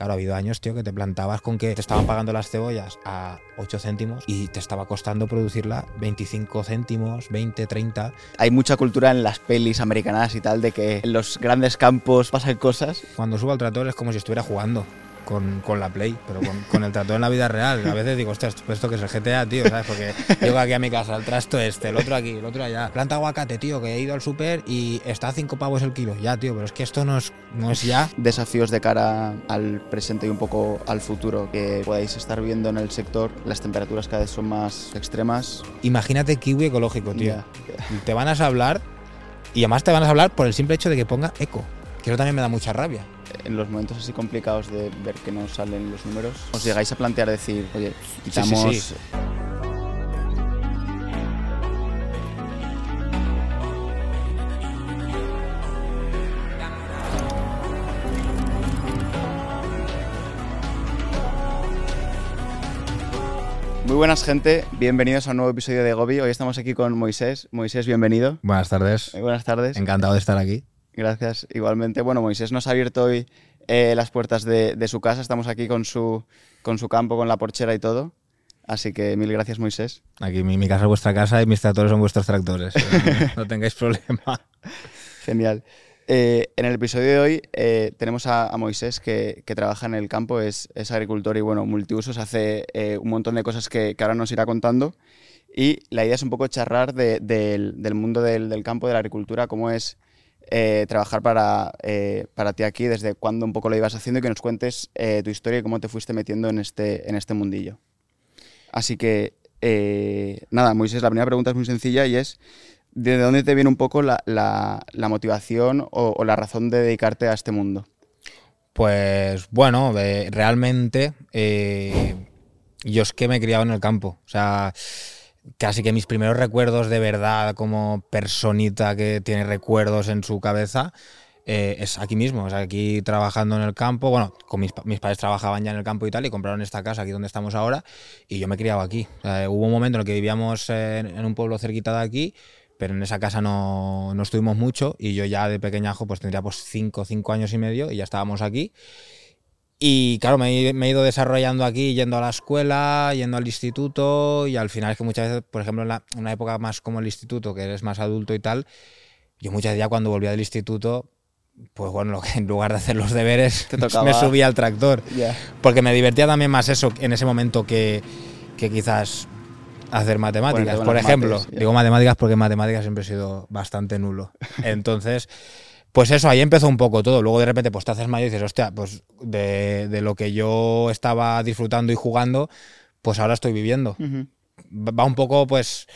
Claro, ha habido años, tío, que te plantabas con que te estaban pagando las cebollas a 8 céntimos y te estaba costando producirla 25 céntimos, 20, 30. Hay mucha cultura en las pelis americanas y tal de que en los grandes campos pasan cosas. Cuando subo al tractor es como si estuviera jugando con, con, la Play, pero con, con, el trato en la vida real. A veces digo, ostras, pues esto que es el GTA, tío, ¿sabes? Porque llego aquí a mi casa, el trasto este, el otro aquí, el otro allá. Planta aguacate, tío, que he ido al súper y está a 5 pavos el kilo. Ya, tío, pero es que esto no es, no es ya. Desafíos de cara al presente y un poco al futuro que podáis estar viendo en el sector. Las temperaturas cada vez son más extremas. Imagínate kiwi ecológico, tío. Yeah. Te van a hablar y además te van a hablar por el simple hecho de que ponga eco. Que eso también me da mucha rabia en los momentos así complicados de ver que no salen los números, os llegáis a plantear decir, oye, quitamos... Sí, sí, sí. Muy buenas gente, bienvenidos a un nuevo episodio de Gobi. Hoy estamos aquí con Moisés. Moisés, bienvenido. Buenas tardes. Muy buenas tardes. Encantado de estar aquí. Gracias, igualmente. Bueno, Moisés nos ha abierto hoy eh, las puertas de, de, su casa. Estamos aquí con su, con su campo, con la porchera y todo. Así que mil gracias, Moisés. Aquí mi, mi casa es vuestra casa y mis tractores son vuestros tractores. no, no tengáis problema. Genial. Eh, en el episodio de hoy eh, tenemos a, a Moisés que, que, trabaja en el campo, es, es, agricultor y bueno, multiusos, hace eh, un montón de cosas que, que, ahora nos irá contando. Y la idea es un poco charlar de, de, del mundo del, del, campo, de la agricultura, cómo es eh, trabajar para, eh, para ti aquí, desde cuándo un poco lo ibas haciendo y que nos cuentes eh, tu historia y cómo te fuiste metiendo en este, en este mundillo. Así que, nada, Moisés, la primera pregunta es muy sencilla y es, ¿de dónde te viene un poco la, la, motivación o, o, la razón de dedicarte a este mundo? Pues bueno, realmente yo es que me he criado en el campo. O sea, casi que mis primeros recuerdos de verdad como personita que tiene recuerdos en su cabeza eh, es aquí mismo, sea, aquí trabajando en el campo, bueno, con mis, mis, padres trabajaban ya en el campo y tal y compraron esta casa aquí donde estamos ahora y yo me he criado aquí. Hubo un momento en el que vivíamos en, en, un pueblo cerquita de aquí, pero en esa casa no, no estuvimos mucho y yo ya de pequeñajo pues tendría pues 5, 5 años y medio y ya estábamos aquí. Y claro, me, me, he ido desarrollando aquí, yendo a la escuela, yendo al instituto, y al final es que muchas veces, por ejemplo, en la, una época más como el instituto, que eres más adulto y tal, yo muchas veces ya cuando volvía del instituto, pues bueno, lo que, en lugar de hacer los deberes, me subía al tractor. Yeah. Porque me divertía también más eso en ese momento que, que quizás hacer matemáticas. Bueno, por ejemplo, mates, yeah. digo matemáticas porque matemáticas siempre he sido bastante nulo. Entonces... Pues eso, ahí empezó un poco todo. Luego de repente pues te haces mayor y dices, hostia, pues de, de lo que yo estaba disfrutando y jugando, pues ahora estoy viviendo. Uh -huh. Va un poco pues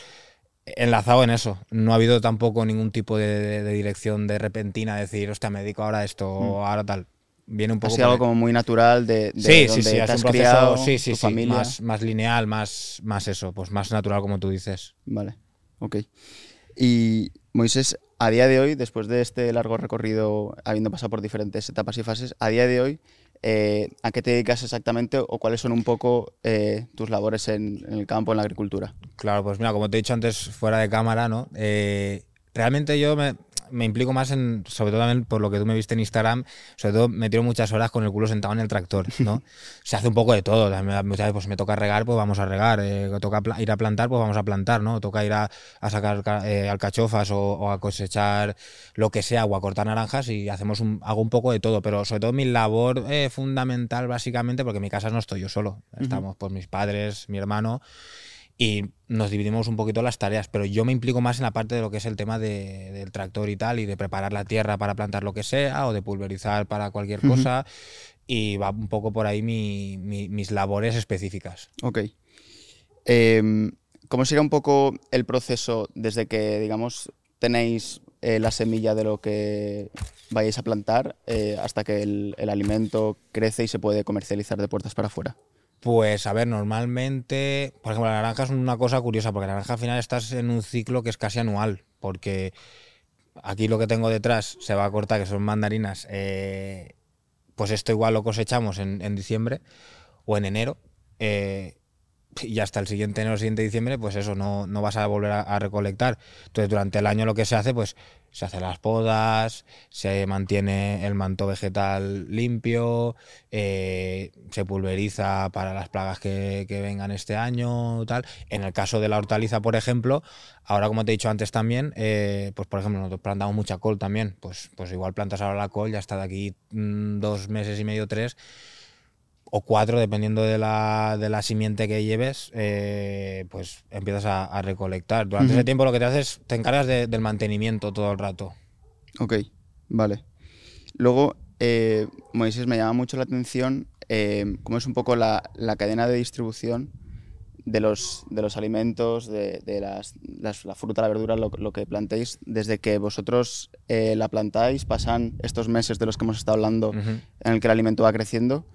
enlazado en eso. No ha habido tampoco ningún tipo de, de, de dirección de repentina, decir, hostia, me dedico ahora a esto uh -huh. o ahora tal. Viene un poco. Ha sido algo como muy natural de, de sí, donde sí, sí, te has un proceso, criado, sí, sí, tu sí, familia. más, más lineal, más, más eso, pues más natural como tú dices. Vale, ok. Y Moisés, a día de hoy, después de este largo recorrido, habiendo pasado por diferentes etapas y fases, a día de hoy, eh, ¿a qué te dedicas exactamente o cuáles son un poco eh, tus labores en, el campo, en la agricultura? Claro, pues mira, como te he dicho antes fuera de cámara, ¿no? Eh, realmente yo me, me implico más en, sobre todo también por lo que tú me viste en Instagram, sobre todo me tiro muchas horas con el culo sentado en el tractor, ¿no? Se hace un poco de todo, muchas veces pues me toca regar, pues vamos a regar, eh, toca ir a plantar, pues vamos a plantar, ¿no? Toca ir a, a sacar eh, alcachofas o, o, a cosechar lo que sea o a cortar naranjas y hacemos un, hago un poco de todo, pero sobre todo mi labor eh, fundamental básicamente, porque en mi casa no estoy yo solo, estamos pues mis padres, mi hermano, y nos dividimos un poquito las tareas, pero yo me implico más en la parte de lo que es el tema de, del tractor y tal, y de preparar la tierra para plantar lo que sea, o de pulverizar para cualquier uh -huh. cosa, y va un poco por ahí mi, mi, mis labores específicas. Ok. Eh, ¿Cómo sería un poco el proceso desde que, digamos, tenéis eh, la semilla de lo que vayáis a plantar eh, hasta que el, el alimento crece y se puede comercializar de puertas para afuera? Pues a ver, normalmente, por ejemplo, la naranja es una cosa curiosa, porque la naranja al final estás en un ciclo que es casi anual, porque aquí lo que tengo detrás se va a cortar, que son mandarinas, eh, pues esto igual lo cosechamos en, en diciembre o en enero, eh, y hasta el siguiente enero, el siguiente diciembre, pues eso, no, no vas a volver a, a, recolectar. Entonces, durante el año lo que se hace, pues se hacen las podas, se mantiene el manto vegetal limpio, eh, se pulveriza para las plagas que, vengan este año, tal. En el caso de la hortaliza, por ejemplo, ahora como te he dicho antes también, eh, pues por ejemplo nosotros plantamos mucha col también, pues, pues igual plantas ahora la col, ya está de aquí mm, dos meses y medio, tres o cuatro, dependiendo de la, de la simiente que lleves, eh, pues empiezas a, recolectar. Durante ese tiempo lo que te haces, te encargas del mantenimiento todo el rato. Ok, vale. Luego, eh, Moisés, me llama mucho la atención eh, cómo es un poco la, cadena de distribución de los, de los alimentos, de, las, la fruta, la verdura, lo, que plantéis, desde que vosotros la plantáis, pasan estos meses de los que hemos estado hablando en el que el alimento va creciendo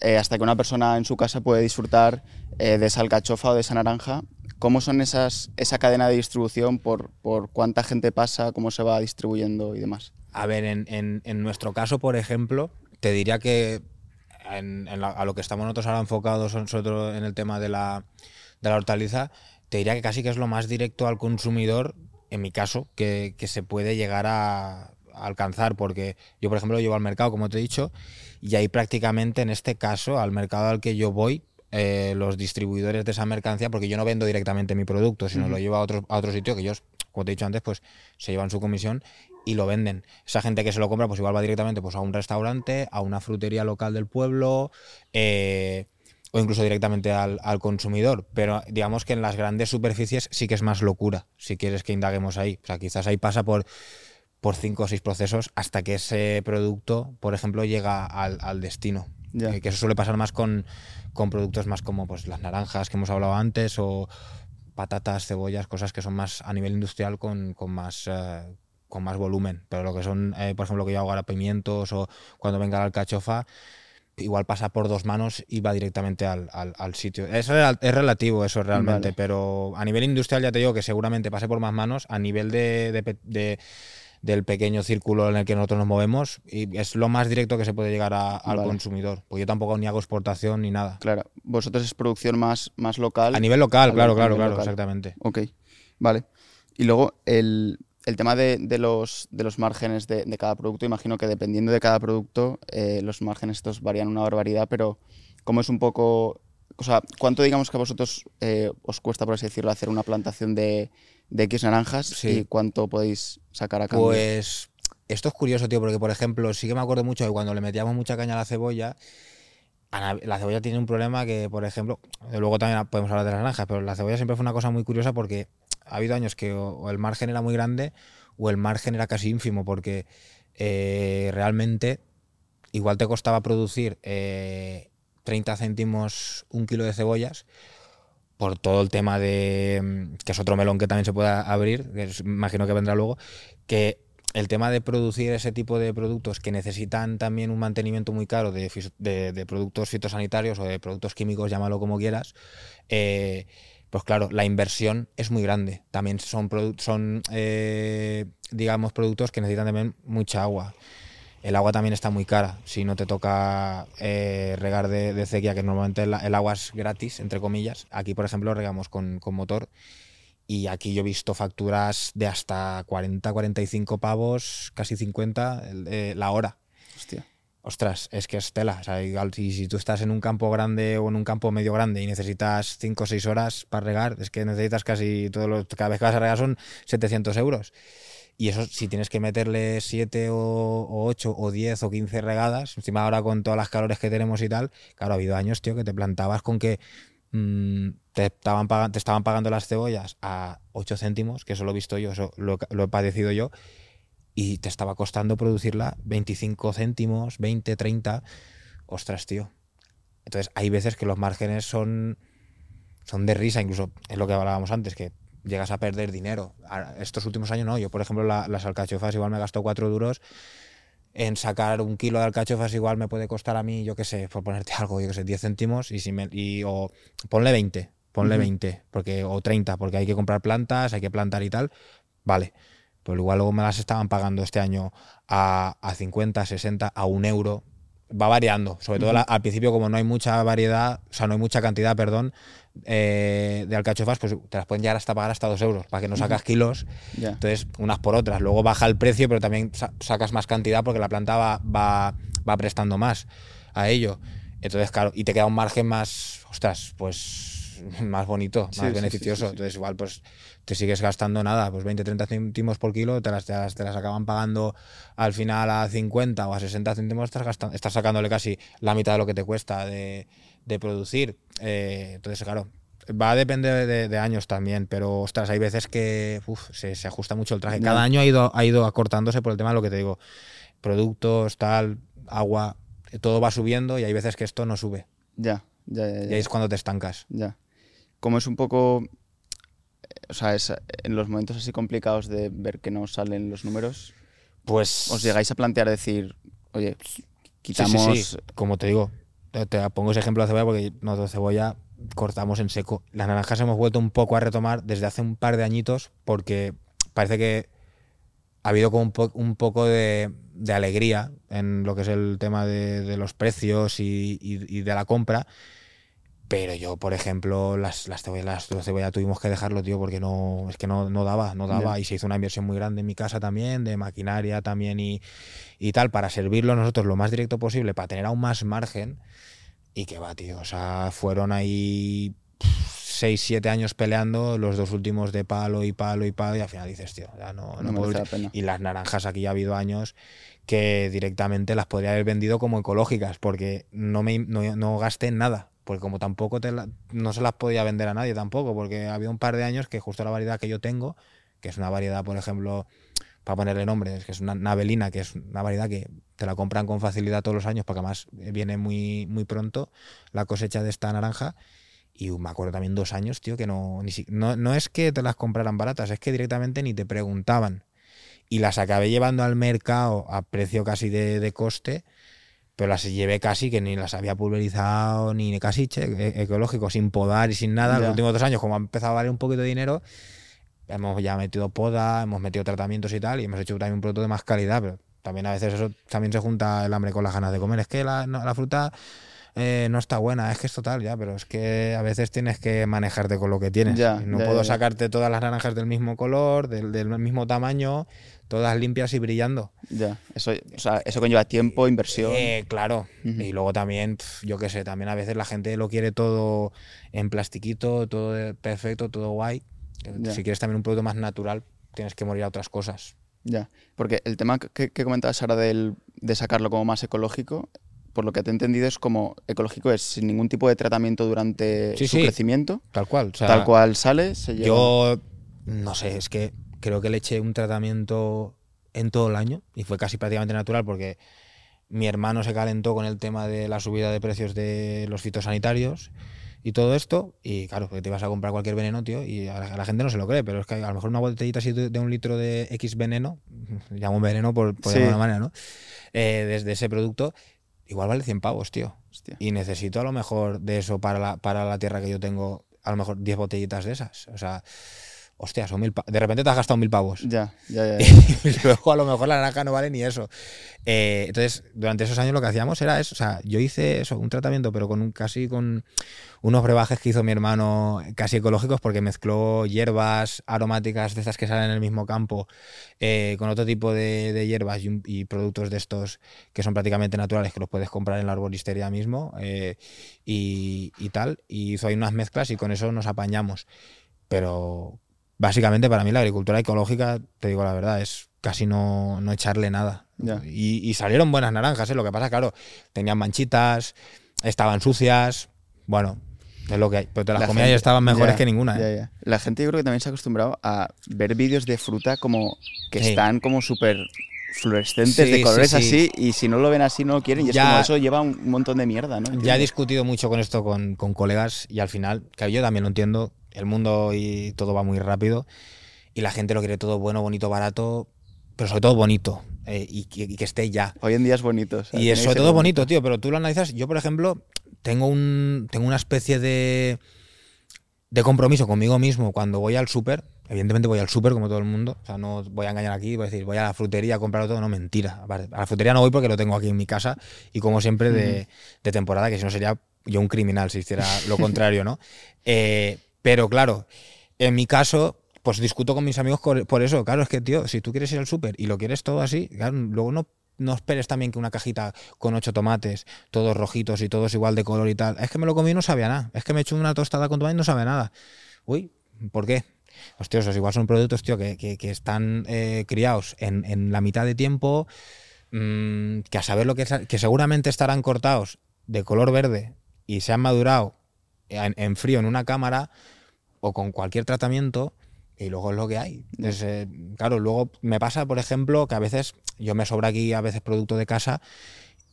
eh, hasta que una persona en su casa puede disfrutar eh, de esa alcachofa o de esa naranja. ¿Cómo son esas, esa cadena de distribución? Por, por, cuánta gente pasa? ¿Cómo se va distribuyendo y demás? A ver, en, en, nuestro caso, por ejemplo, te diría que a lo que estamos nosotros ahora enfocados nosotros en el tema de la, de la hortaliza, te diría que casi que es lo más directo al consumidor, en mi caso, que, que se puede llegar a, alcanzar, porque yo, por ejemplo, llevo al mercado, como te he dicho, y ahí prácticamente en este caso, al mercado al que yo voy, eh, los distribuidores de esa mercancía, porque yo no vendo directamente mi producto, sino lo llevo a otro, a otro sitio que ellos, como te he dicho antes, pues se llevan su comisión y lo venden. Esa gente que se lo compra, pues igual va directamente pues, a un restaurante, a una frutería local del pueblo, eh, o incluso directamente al, al, consumidor. Pero digamos que en las grandes superficies sí que es más locura, si quieres que indaguemos ahí. O sea, quizás ahí pasa por por cinco o seis procesos hasta que ese producto, por ejemplo, llega al, destino. Eh, que eso suele pasar más con, productos más como pues, las naranjas que hemos hablado antes o patatas, cebollas, cosas que son más a nivel industrial con, más... Eh, con más volumen, pero lo que son, eh, por ejemplo, lo que yo hago ahora, pimientos o cuando venga la alcachofa, igual pasa por dos manos y va directamente al, sitio. Es, es, relativo eso realmente, pero a nivel industrial ya te digo que seguramente pase por más manos, a nivel de del pequeño círculo en el que nosotros nos movemos y es lo más directo que se puede llegar al consumidor. Porque yo tampoco ni hago exportación ni nada. Claro, vosotros es producción más, más local. A nivel local, claro, claro, claro, exactamente. Ok, vale. Y luego el, tema de, los, de los márgenes de, cada producto, imagino que dependiendo de cada producto, eh, los márgenes estos varían una barbaridad, pero ¿cómo es un poco o sea, ¿cuánto digamos que a vosotros eh, os cuesta, por así decirlo, hacer una plantación de, de X naranjas y cuánto podéis sacar a cambio? Pues esto es curioso, tío, porque por ejemplo, sí que me acuerdo mucho de cuando le metíamos mucha caña a la cebolla, la cebolla tiene un problema que, por ejemplo, luego también podemos hablar de las naranjas, pero la cebolla siempre fue una cosa muy curiosa porque ha habido años que o, el margen era muy grande o el margen era casi ínfimo, porque eh, realmente igual te costaba producir eh, 30 céntimos un kilo de cebollas por todo el tema de, mm, que es otro melón que también se puede abrir, que imagino que vendrá luego, que el tema de producir ese tipo de productos que necesitan también un mantenimiento muy caro de, de, productos fitosanitarios o de productos químicos, llámalo como quieras, eh, pues claro, la inversión es muy grande. También son, son eh, digamos, productos que necesitan también mucha agua. El agua también está muy cara. Si no te toca eh, regar de, de, sequía, que normalmente el, agua es gratis, entre comillas. Aquí, por ejemplo, regamos con, motor. Y aquí yo he visto facturas de hasta 40, 45 pavos, casi 50 eh, la hora. Hostia. Ostras, es que es tela. O sea, si, si, tú estás en un campo grande o en un campo medio grande y necesitas 5 o 6 horas para regar, es que necesitas casi todos los. Cada vez que vas a regar son 700 euros. Y eso, si tienes que meterle 7 o 8 o 10 o 15 regadas, encima ahora con todas las calores que tenemos y tal, claro, ha habido años, tío, que te plantabas con que mm, te, estaban te estaban pagando las cebollas a 8 céntimos, que eso lo he visto yo, eso lo, he padecido yo, y te estaba costando producirla 25 céntimos, 20, 30. Ostras, tío. Entonces, hay veces que los márgenes son, son de risa, incluso es lo que hablábamos antes, que llegas a perder dinero. Estos últimos años no, yo por ejemplo las alcachofas igual me gasto cuatro duros en sacar un kilo de alcachofas igual me puede costar a mí, yo qué sé, por ponerte algo, yo qué sé, 10 céntimos y si me, y, o ponle 20, ponle 20, porque, o 30, porque hay que comprar plantas, hay que plantar y tal, vale. Pero igual luego me las estaban pagando este año a, a 50, 60, a un euro. va variando. Sobre todo la- al principio, como no hay mucha variedad, o sea, no hay mucha cantidad, perdón, eh, de alcachofas, pues te las pueden llegar hasta pagar hasta dos euros, para que no sacas kilos. Entonces, unas por otras. Luego baja el precio, pero también sa- sacas más cantidad porque la planta va, va, va prestando más a ello. Entonces, claro, y te queda un margen más, ostras, pues más bonito, Sí, más sí, beneficioso. sí. Entonces, igual, pues te sigues gastando nada, pues 20, 30 céntimos por kilo, te las, te las, te las acaban pagando al final a 50 o a 60 céntimos, estás, gastando, estás sacándole casi la mitad de lo que te cuesta de, de producir. Eh, entonces, claro, va a depender de, de años también, pero ostras, hay veces que uf, se, se ajusta mucho el traje. Cada año ha ido, ha ido acortándose por el tema de lo que te digo. Productos, tal, agua, todo va subiendo y hay veces que esto no sube. Ya, ya, ya. Y ahí es cuando te estancas. Ya. Como es un poco. O sea, es en los momentos así complicados de ver que no salen los números, Pues. ¿os llegáis a plantear decir, oye, Sí, quitamos. sí, sí. Como te digo, te, pongo ese ejemplo de cebolla porque nosotros cebolla cortamos en seco. Las naranjas hemos vuelto un poco a retomar desde hace un par de añitos porque parece que ha habido como un, po- un poco de, alegría en lo que es el tema de, los precios y de la compra. Pero yo, por ejemplo, las, las cebollas, las, la cebolla tuvimos que dejarlo, tío, porque no, es que no, no daba, no daba. Ya. Y se hizo una inversión muy grande en mi casa también, de maquinaria también y, y tal, para servirlo nosotros lo más directo posible, para tener aún más margen. Y que va, tío. O sea, fueron ahí 6, 7 años peleando, los dos últimos de palo y palo y palo, y al final dices, tío, ya no, no No puedo la pena. y las naranjas aquí ha habido años que directamente las podría haber vendido como ecológicas porque no me no, no gasté nada porque como tampoco te la- no se las podía vender a nadie tampoco porque había un par de años que justo la variedad que yo tengo que es una variedad por ejemplo para ponerle nombre es que es una navelina que es una variedad que te la compran con facilidad todos los años porque además viene muy muy pronto la cosecha de esta naranja y me acuerdo también dos años, tío, que no, ni si- no, no es que te las compraran baratas, es que directamente ni te preguntaban. Y las acabé llevando al mercado a precio casi de, de coste, pero las llevé casi que ni las había pulverizado, ni casi che, e- ecológico, sin podar y sin nada. Ya. Los últimos dos años, como ha empezado a valer un poquito de dinero, hemos ya metido poda, hemos metido tratamientos y tal, y hemos hecho también un producto de más calidad, pero también a veces eso también se junta el hambre con las ganas de comer. Es que la, no- la fruta eh, no está buena, es que es total, ya, pero es que a veces tienes que manejarte con lo que tienes. Ya, no ya, puedo sacarte todas las naranjas del mismo color, del, del mismo tamaño, todas limpias y brillando. Ya. Eso, o sea, eso conlleva tiempo, inversión. Eh, claro. Ujú. Y luego también, yo qué sé, también a veces la gente lo quiere todo en plastiquito, todo perfecto, todo guay. Ya. Si quieres también un producto más natural, tienes que morir a otras cosas. Ya. Porque el tema que, que comentabas ahora del, de sacarlo como más ecológico, por lo que te he entendido, es como ecológico es sin ningún tipo de tratamiento durante Sí, su sí. crecimiento. Tal cual. o sea, tal cual sale, se lleva. Yo no sé, es que creo que le eché un tratamiento en todo el año y fue casi prácticamente natural porque mi hermano se calentó con el tema de la subida de precios de los fitosanitarios y todo esto y claro, porque te ibas a comprar cualquier veneno, tío, y a la, a la gente no se lo cree, pero es que a lo mejor una botellita así de, un litro de X veneno, llamo veneno por, por Sí. alguna manera, ¿no? Eh, desde ese producto, igual vale 100 pavos, tío. Hostia. Y necesito a lo mejor de eso para la, para la tierra que yo tengo, a lo mejor 10 botellitas de esas. O sea, hostia, son mil De repente te has gastado mil pavos. Ya, ya, ya. ya. y luego a lo mejor la naranja no vale ni eso. Eh, entonces, durante esos años lo que hacíamos era eso. O sea, yo hice eso, un tratamiento, pero con un, casi con unos brebajes que hizo mi hermano casi ecológicos porque mezcló hierbas aromáticas de estas que salen en el mismo campo eh, con otro tipo de, de hierbas y productos de estos que son prácticamente naturales que los puedes comprar en la arboristería mismo eh, y, y tal. Y hizo ahí unas mezclas y con eso nos apañamos. Pero básicamente para mí la agricultura ecológica, te digo la verdad, es casi no, no echarle nada. Y, y salieron buenas naranjas, ¿eh? lo que pasa, claro, tenían manchitas, estaban sucias, bueno, es lo que hay. Pero te las La comías y estaban mejores que ninguna. ¿eh? La gente yo creo que también se ha acostumbrado a ver vídeos de fruta como que Sí. están como súper fluorescentes Sí, de colores sí. así y si no lo ven así no lo quieren y Ya- es como eso lleva un montón de mierda, ¿no? Ya he discutido mucho con esto con, con colegas y al final, que yo también lo entiendo, el mundo y todo va muy rápido y la gente lo quiere todo bueno, bonito, barato, pero sobre todo bonito eh, y, que, y que esté ya. Hoy en día es bonito. o sea, Y es sobre todo bonito, tío, pero tú lo analizas. Yo, por ejemplo, tengo, un, tengo una especie de, de compromiso conmigo mismo cuando voy al súper. Evidentemente voy al súper como todo el mundo. O sea, no voy a engañar aquí, voy a decir, voy a la frutería a comprarlo todo. No, mentira. A la frutería no voy porque lo tengo aquí en mi casa y como siempre de, de temporada, que si no sería yo un criminal si hiciera lo contrario, ¿no? Eh, pero claro, en mi caso, pues discuto con mis amigos por eso. Claro, es que, tío, si tú quieres ir al súper y lo quieres todo así, luego no, no esperes también que una cajita con ocho tomates, todos rojitos y todos igual de color y tal. Es que me lo comí y no sabía nada. Es que me he hecho una tostada con tomate y no sabe nada. Uy, ¿por qué? Hostia, esos igual son productos, tío, que, que, están eh, criados en, en, la mitad de tiempo, mm, que a saber lo que, que seguramente estarán cortados de color verde y se han madurado en, frío en una cámara o con cualquier tratamiento y luego es lo que hay. Eh, claro, luego me pasa, por ejemplo, que a veces yo me sobra aquí a veces producto de casa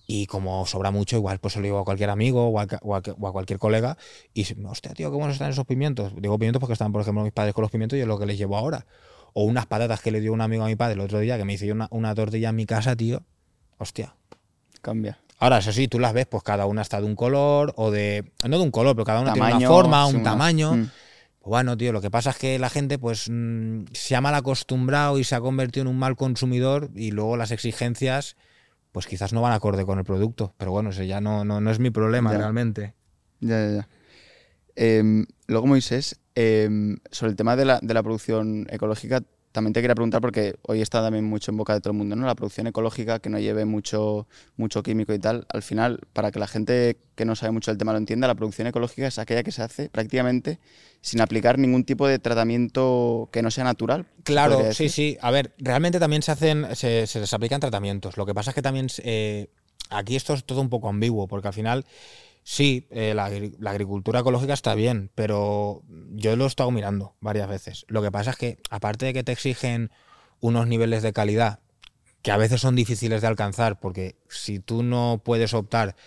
y como sobra mucho, igual pues se lo digo a cualquier amigo o a, cualquier colega y hostia, tío, ¿cómo están esos pimientos? Digo pimientos porque están, por ejemplo, mis padres con los pimientos y es lo que les llevo ahora. O unas patatas que le dio un amigo a mi padre el otro día que me hizo una, una tortilla en mi casa, tío. Hostia. Cambia. Ahora, eso sí, tú las ves, pues cada una está de un color o de. No de un color, pero cada una tiene una forma, un tamaño. Mm. Pues bueno, tío, lo que pasa es que la gente, pues, mm, se ha mal acostumbrado y se ha convertido en un mal consumidor y luego las exigencias, pues quizás no van acorde con el producto. Pero bueno, eso ya no, no, es mi problema realmente. Ya, ya, ya. Em, luego, Moisés, em, sobre el tema de la, de la producción ecológica, también te quería preguntar, porque hoy está también mucho en boca de todo el mundo, ¿no? La producción ecológica, que no lleve mucho, mucho químico y tal. Al final, para que la gente que no sabe mucho del tema lo entienda, la producción ecológica es aquella que se hace prácticamente sin aplicar ningún tipo de tratamiento que no sea natural. Claro, sí, sí. A ver, realmente también se hacen, se, se les aplican tratamientos. Lo que pasa es que también eh, aquí esto es todo un poco ambiguo, porque al final Sí, eh, la, agricultura ecológica está bien, pero yo lo he estado mirando varias veces. Lo que pasa es que, aparte de que te exigen unos niveles de calidad que a veces son difíciles de alcanzar, porque si tú no puedes optar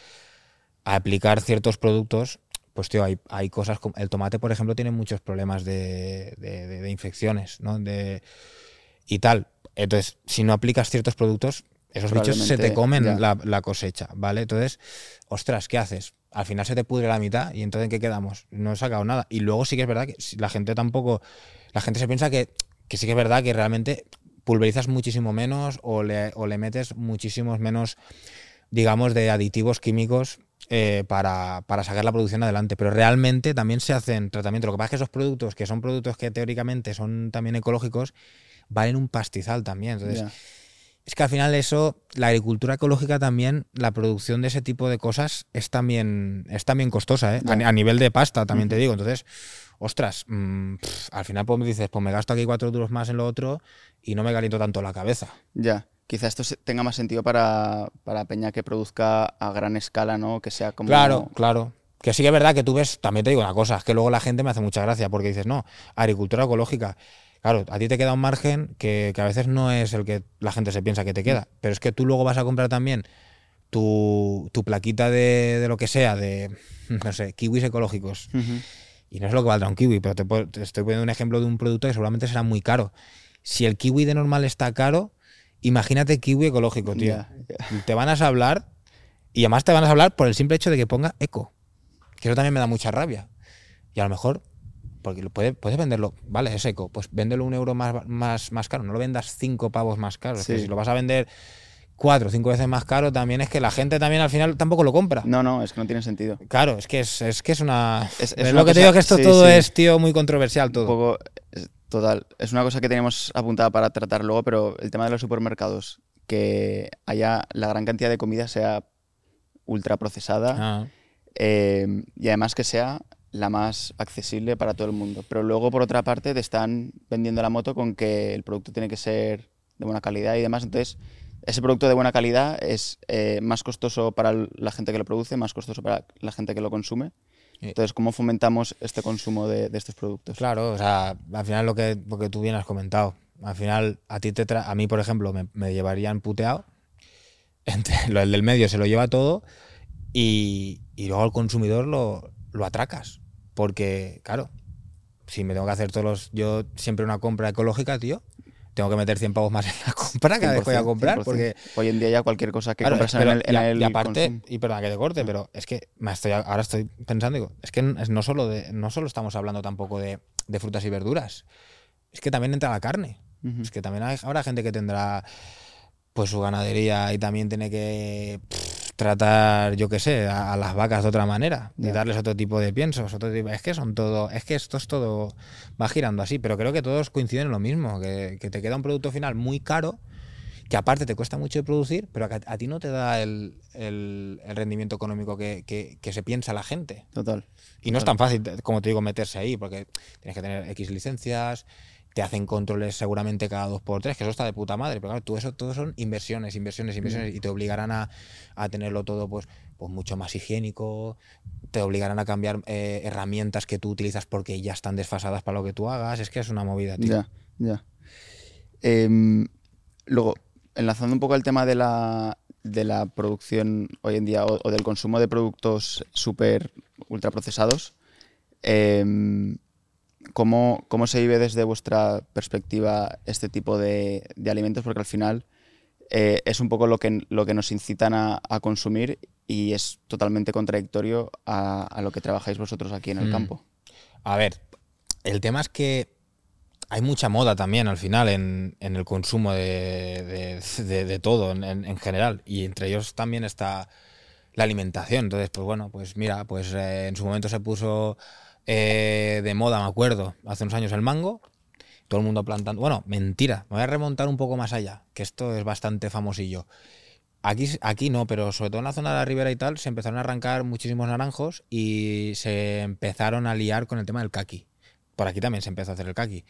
a aplicar ciertos productos, pues tío, hay, hay cosas como el tomate, por ejemplo, tiene muchos problemas de, infecciones, ¿no? De, y tal. Entonces, si no aplicas ciertos productos, esos bichos se te comen la, la, cosecha, ¿vale? Entonces, ostras, ¿qué haces? Al final se te pudre la mitad y entonces ¿en qué quedamos? No he sacado nada. Y luego sí que es verdad que la gente tampoco, la gente se piensa que, que sí que es verdad que realmente pulverizas muchísimo menos o le, o le metes muchísimos menos, digamos, de aditivos químicos eh, para, para, sacar la producción adelante. Pero realmente también se hacen tratamientos. Lo que pasa es que esos productos, que son productos que teóricamente son también ecológicos, valen un pastizal también. Entonces, es que al final eso, la agricultura ecológica también, la producción de ese tipo de cosas es también, es también costosa, ¿eh? a, nivel de pasta, también te digo. Entonces, ostras, mm, al final pues me dices, pues me gasto aquí cuatro duros más en lo otro y no me caliento tanto la cabeza. Ya, quizá esto tenga más sentido para, para Peña que produzca a gran escala, ¿no? Que sea como... Claro, claro. Que sí que es verdad que tú ves, también te digo una cosa, es que luego la gente me hace mucha gracia porque dices, no, agricultura ecológica. Claro, a ti te queda un margen que, a veces no es el que la gente se piensa que te queda, pero es que tú luego vas a comprar también tu, plaquita de, lo que sea, de, no sé, kiwis ecológicos. Y no es lo que valdrá un kiwi, pero te, estoy poniendo un ejemplo de un producto que seguramente será muy caro. Si el kiwi de normal está caro, imagínate kiwi ecológico, tío. Te van a hablar y además te van a hablar por el simple hecho de que ponga eco. Que eso también me da mucha rabia. Y a lo mejor porque puedes, puedes venderlo, vale, es eco, pues véndelo un euro más, más, más caro, no lo vendas cinco pavos más caro. si lo vas a vender cuatro o cinco veces más caro, también es que la gente también al final tampoco lo compra. No, no, es que no tiene sentido. Claro, es que es, es que es una. Es, lo que te digo que esto todo es, tío, muy controversial todo. Un poco. Total. Es una cosa que tenemos apuntada para tratar luego, pero el tema de los supermercados, que haya la gran cantidad de comida sea ultra procesada ah. eh, y además que sea la más accesible para todo el mundo. Pero luego, por otra parte, te están vendiendo la moto con que el producto tiene que ser de buena calidad y demás. Entonces, ese producto de buena calidad es eh, más costoso para la gente que lo produce, más costoso para la gente que lo consume. Entonces, ¿cómo fomentamos este consumo de, estos productos? Claro, o sea, al final lo que, lo tú bien has comentado, al final a ti te a mí, por ejemplo, me, llevarían puteado, el del medio se lo lleva todo y, y luego al consumidor lo, lo atracas. Porque, claro, si me tengo que hacer todos los. Yo siempre una compra ecológica, tío. Tengo que meter 100 pavos más en la compra cada vez que voy a comprar. Porque hoy en día ya cualquier cosa que compras en el, en y, aparte, y perdona que te corte, pero es que me estoy, ahora estoy pensando, digo, es que no solo, de, no solo estamos hablando tampoco de, de frutas y verduras. es que también entra la carne. Es que también hay- habrá gente que tendrá pues su ganadería y también tiene que pff, tratar, yo qué sé, a, a las vacas de otra manera y darles otro tipo de piensos, otro tipo. Es que son todo, es que esto es todo va girando así, pero creo que todos coinciden en lo mismo, que, que te queda un producto final muy caro, que aparte te cuesta mucho de producir, pero a, a ti no te da el, el- el rendimiento económico que, que- que se piensa la gente. Total. Y no es tan fácil, como te digo, meterse ahí, porque tienes que tener X licencias, te hacen controles seguramente cada dos por tres, que eso está de puta madre. Pero claro, tú eso todo son inversiones, inversiones, inversiones, y te obligarán a, a tenerlo todo pues, pues mucho más higiénico, te obligarán a cambiar eh, herramientas que tú utilizas porque ya están desfasadas para lo que tú hagas. Es que es una movida, tío. Ya, ya. Em, luego, enlazando un poco el tema de la, de la producción hoy en día o, o del consumo de productos súper ultraprocesados, em, ¿cómo, ¿cómo se vive desde vuestra perspectiva este tipo de, de alimentos? Porque al final eh, es un poco lo que, lo que nos incitan a, a consumir y es totalmente contradictorio a, a lo que trabajáis vosotros aquí en el Mm. campo. A ver, el tema es que hay mucha moda también al final en, en el consumo de, de- de- de todo en, en- en general. Y entre ellos también está la alimentación. Entonces, pues bueno, pues mira, pues eh, en su momento se puso eh, de moda, me acuerdo, hace unos años el mango. Todo el mundo plantando. Bueno, mentira. Me voy a remontar un poco más allá, que esto es bastante famosillo. Aquí, aquí no, pero sobre todo en la zona de la ribera y tal, se empezaron a arrancar muchísimos naranjos y se empezaron a liar con el tema del kaki. Por aquí también se empezó a hacer el kaki.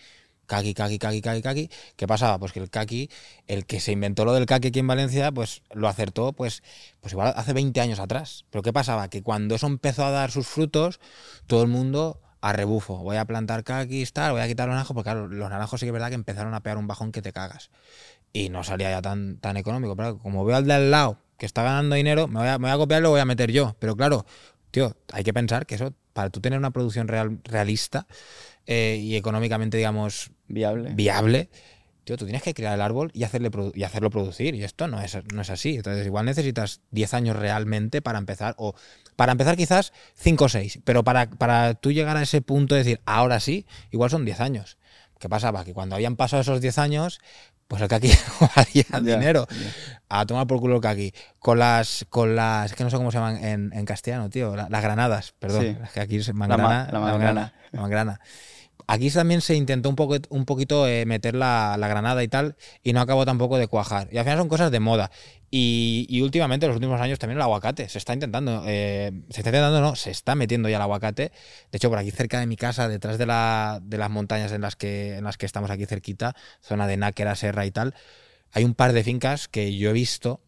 Kaki, kaki, kaki, kaki, kaki. ¿Qué pasaba? Pues que el kaki, el que se inventó lo del kaki aquí en Valencia, pues lo acertó, pues, pues igual hace 20 años atrás. Pero ¿qué pasaba? Que cuando eso empezó a dar sus frutos, todo el mundo a rebufo. Voy a plantar kakis, tal, voy a quitar los naranjos, porque claro, los naranjos sí que es verdad que empezaron a pegar un bajón que te cagas y no salía ya tan, tan económico. Pero como veo al de al lado que está ganando dinero, me voy a, copiar y lo voy a meter yo. Pero claro, tío, hay que pensar que eso, para tú tener una producción real, realista eh, y económicamente, digamos, ¿Viable? viable, tío, tú tienes que crear el árbol y, hacerle produ- y hacerlo producir. Y esto no es, no es así. Entonces, igual necesitas 10 años realmente para empezar, o para empezar quizás 5 o 6, pero para, para tú llegar a ese punto de decir, ahora sí, igual son 10 años. ¿Qué pasaba? Que cuando habían pasado esos 10 años, pues el kaki valía Ya, dinero. A tomar por culo el kaki. Con las, con las, es que no sé cómo se llaman en, en castellano, tío, la- las granadas, perdón. Sí. Es que aquí es ma- mangrana, la la mangrana. mangrana, la mangrana. Aquí también se intentó un, poco, un poquito eh, meter la, la granada y tal, y no acabó tampoco de cuajar. Y al final son cosas de moda. Y, y últimamente, en los últimos años, también el aguacate. Se está intentando, eh, se está intentando, no, se está metiendo ya el aguacate. De hecho, por aquí cerca de mi casa, detrás de, la, de las montañas en las, que, en las que estamos aquí cerquita, zona de Náquera, Serra y tal, hay un par de fincas que yo he visto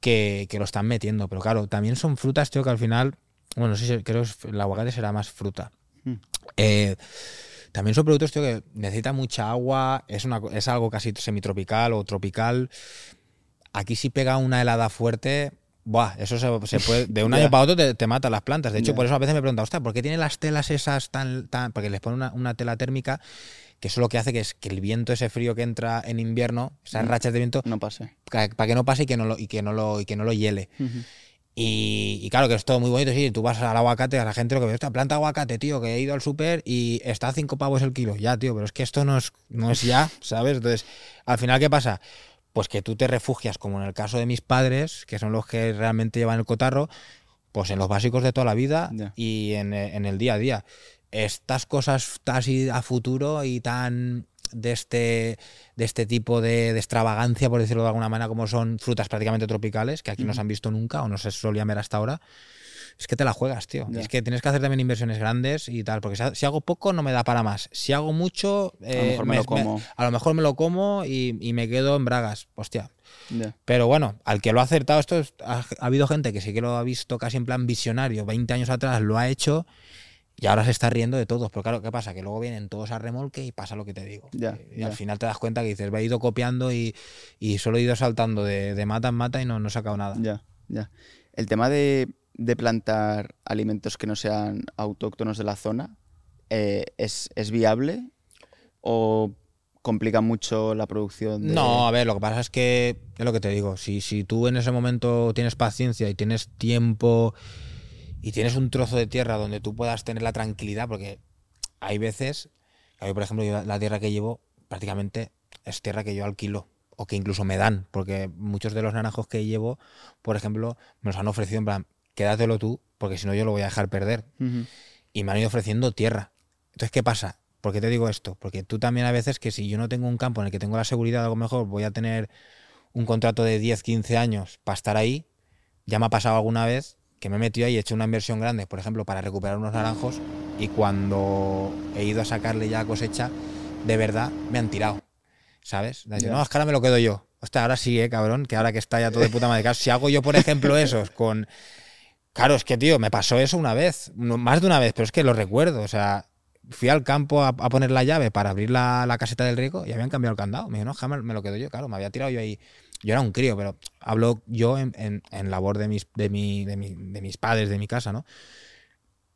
que, que lo están metiendo. Pero claro, también son frutas, tío, que al final, bueno, no sé si creo que el aguacate será más fruta. Mm. Eh, también son productos, tío, que necesitan mucha agua, es, una, es algo casi semitropical o tropical. Aquí si pega una helada fuerte, buah, eso se, se puede, de un año para otro te, te mata las plantas. De hecho, por eso a veces me preguntan, ostras, ¿por qué tienen las telas esas tan, tan, porque les ponen una, una tela térmica, que eso lo que hace que es que el viento, ese frío que entra en invierno, esas Mm. rachas de viento, No pase. para que no pase y que no lo, y que no lo, y que no lo hiele. Y, y claro que es todo muy bonito, sí, tú vas al aguacate, a la gente lo que ve, esta planta aguacate, tío, que he ido al súper y está a 5 pavos el kilo. Ya, tío, pero es que esto no es, no es ya, ¿sabes? Entonces, al final, ¿qué pasa? Pues que tú te refugias, como en el caso de mis padres, que son los que realmente llevan el cotarro, pues en los básicos de toda la vida y en, en el día a día. Estas cosas así a futuro y tan de este, de este tipo de, de extravagancia, por decirlo de alguna manera, como son frutas prácticamente tropicales, que aquí no se han visto nunca o no se solían ver hasta ahora, es que te la juegas, tío. Y. Es que tienes que hacer también inversiones grandes y tal, porque si ha- si hago poco no me da para más. Si hago mucho, A lo eh, mejor me lo como. a lo mejor me lo como y, y me quedo en bragas. Hostia. Pero bueno, al que lo ha acertado esto, es- ha, ha habido gente que sí que lo ha visto casi en plan visionario, 20 años atrás lo ha hecho y ahora se está riendo de todos. Pero claro, ¿qué pasa? Que luego vienen todos a remolque y pasa lo que te digo. Ya, y ya. al final te das cuenta que dices, me he ido copiando y, y solo he ido saltando de, de mata en mata y no, no he sacado nada. Ya, ya. El tema de, de plantar alimentos que no sean autóctonos de la zona, eh, ¿es, ¿es viable o complica mucho la producción? de- No, a ver, lo que pasa es que es lo que te digo. Si, si tú en ese momento tienes paciencia y tienes tiempo y tienes un trozo de tierra donde tú puedas tener la tranquilidad, porque hay veces, a mí, por ejemplo, yo la- tierra que llevo prácticamente es tierra que yo alquilo o que incluso me dan, porque muchos de los naranjos que llevo, por ejemplo, me los han ofrecido en plan, quédatelo tú, porque si no yo lo voy a dejar perder. Y me han ido ofreciendo tierra. Entonces, ¿qué pasa? ¿Por qué te digo esto? Porque tú también a veces que si yo no tengo un campo en el que tengo la seguridad, a lo mejor voy a tener un contrato de 10, 15 años para estar ahí, ya me ha pasado alguna vez que me he metido ahí y he hecho una inversión grande, por ejemplo, para recuperar unos naranjos y cuando he ido a sacarle ya cosecha, de verdad me han tirado. ¿Sabes? Ya. no, es que ahora me lo quedo yo. Hostia, ahora sí, eh, cabrón, que ahora que está ya todo de puta madre. Claro, Si hago yo, por ejemplo, esos con. Claro, es que, tío, me pasó eso una vez, más de una vez, pero es que lo recuerdo. O sea, fui al campo a, poner la llave para abrir la, la caseta del riego y habían cambiado el candado. Me dijo, no, me lo quedo yo. Claro, me había tirado yo ahí. Yo era un crío, pero hablo yo en, en- labor de mis, de, mi, de, mi- de mis padres, de mi casa, ¿no?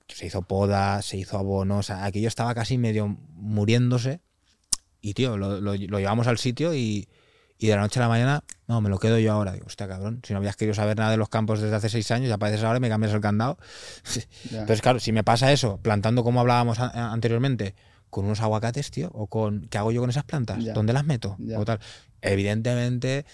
Se hizo poda, se hizo abono, o sea, aquello estaba casi medio muriéndose. Y, tío, lo- lo llevamos al sitio y, y de la noche a la mañana, no, me lo quedo yo ahora. Digo, hostia, cabrón, si no habías querido saber nada de los campos desde hace seis años, ya apareces ahora y me cambias el candado. Entonces, claro, si me pasa eso, plantando como hablábamos anteriormente, con unos aguacates, tío, o con. ¿Qué hago yo con esas plantas? ¿Dónde las meto? O tal. Evidentemente,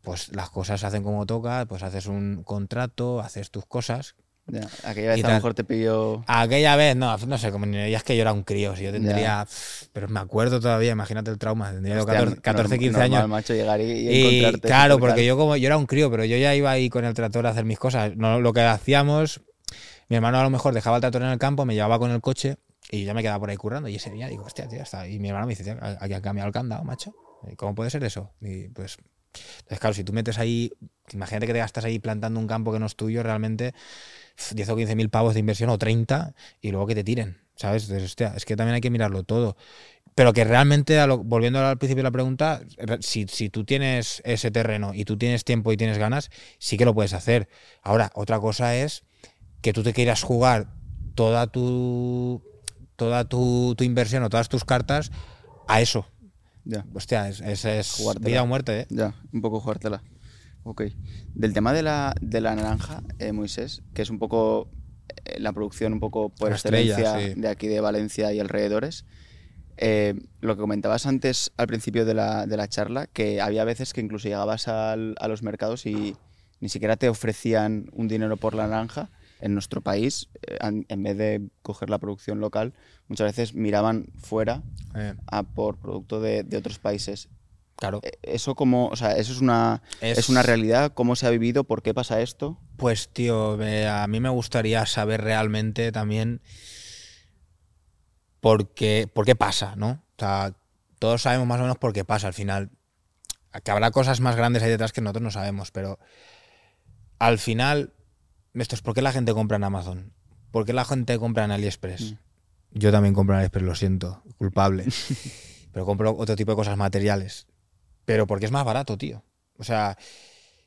pues las cosas se hacen como toca, pues haces un contrato, haces tus cosas. Ya. Aquella vez a lo mejor te pilló. Aquella vez, no, no sé, como ni es que yo era un crío, si yo tendría. pff, Pero me acuerdo todavía, imagínate el trauma, tendría Hostia, 14, 14, 15 normal, años. macho, llegar y, y Y encontrarte. claro, porque yo como yo era un crío, pero yo ya iba ahí con el tractor a hacer mis cosas. No, lo que hacíamos, mi hermano a lo mejor dejaba el tractor en el campo, me llevaba con el coche y yo ya me quedaba por ahí currando. Y ese día digo, hostia, tío, está. Y mi hermano me dice, tío, aquí han cambiado el candado, macho. ¿Y ¿Cómo puede ser eso? Y pues, entonces claro, si tú metes ahí, imagínate que te gastas ahí plantando un campo que no es tuyo, realmente 10 o 15 mil pavos de inversión o 30 y luego que te tiren, ¿sabes? Entonces, hostia, es que también hay que mirarlo todo. Pero que realmente, a lo- volviendo al principio de la pregunta, re- si, si tú tienes ese terreno y tú tienes tiempo y tienes ganas, sí que lo puedes hacer. Ahora, otra cosa es que tú te quieras jugar toda tu, toda tu, tu inversión o todas tus cartas a eso. Ya, Hostia, es, es- vida o muerte, ¿eh? ya, un poco jugártela. Ok. Del tema de la, de la naranja, eh, Moisés, que es un poco eh, la producción un poco por La excelencia sí. de aquí de Valencia y alrededores. eh, lo que comentabas antes al principio de la, de la charla, que había veces que incluso llegabas al- a los mercados y ni siquiera te ofrecían un dinero por la naranja. En nuestro país, eh, en vez de coger la producción local, muchas veces miraban fuera Eh, a por producto de, de otros países. Claro. Eh, Eso como, o sea, eso es una, es... Es- una realidad, cómo se ha vivido, por qué pasa esto. Pues, tío, eh, a mí me gustaría saber realmente también por qué, por qué pasa, ¿no? O sea, todos sabemos más o menos por qué pasa al final. Que habrá cosas más grandes ahí detrás que nosotros no sabemos, pero al final, esto es por qué la gente compra en Amazon. ¿Por qué la gente compra en AliExpress? Mm. Yo también compro en AliExpress, lo siento, culpable. pero compro otro tipo de cosas materiales. Pero porque es más barato, tío. O sea,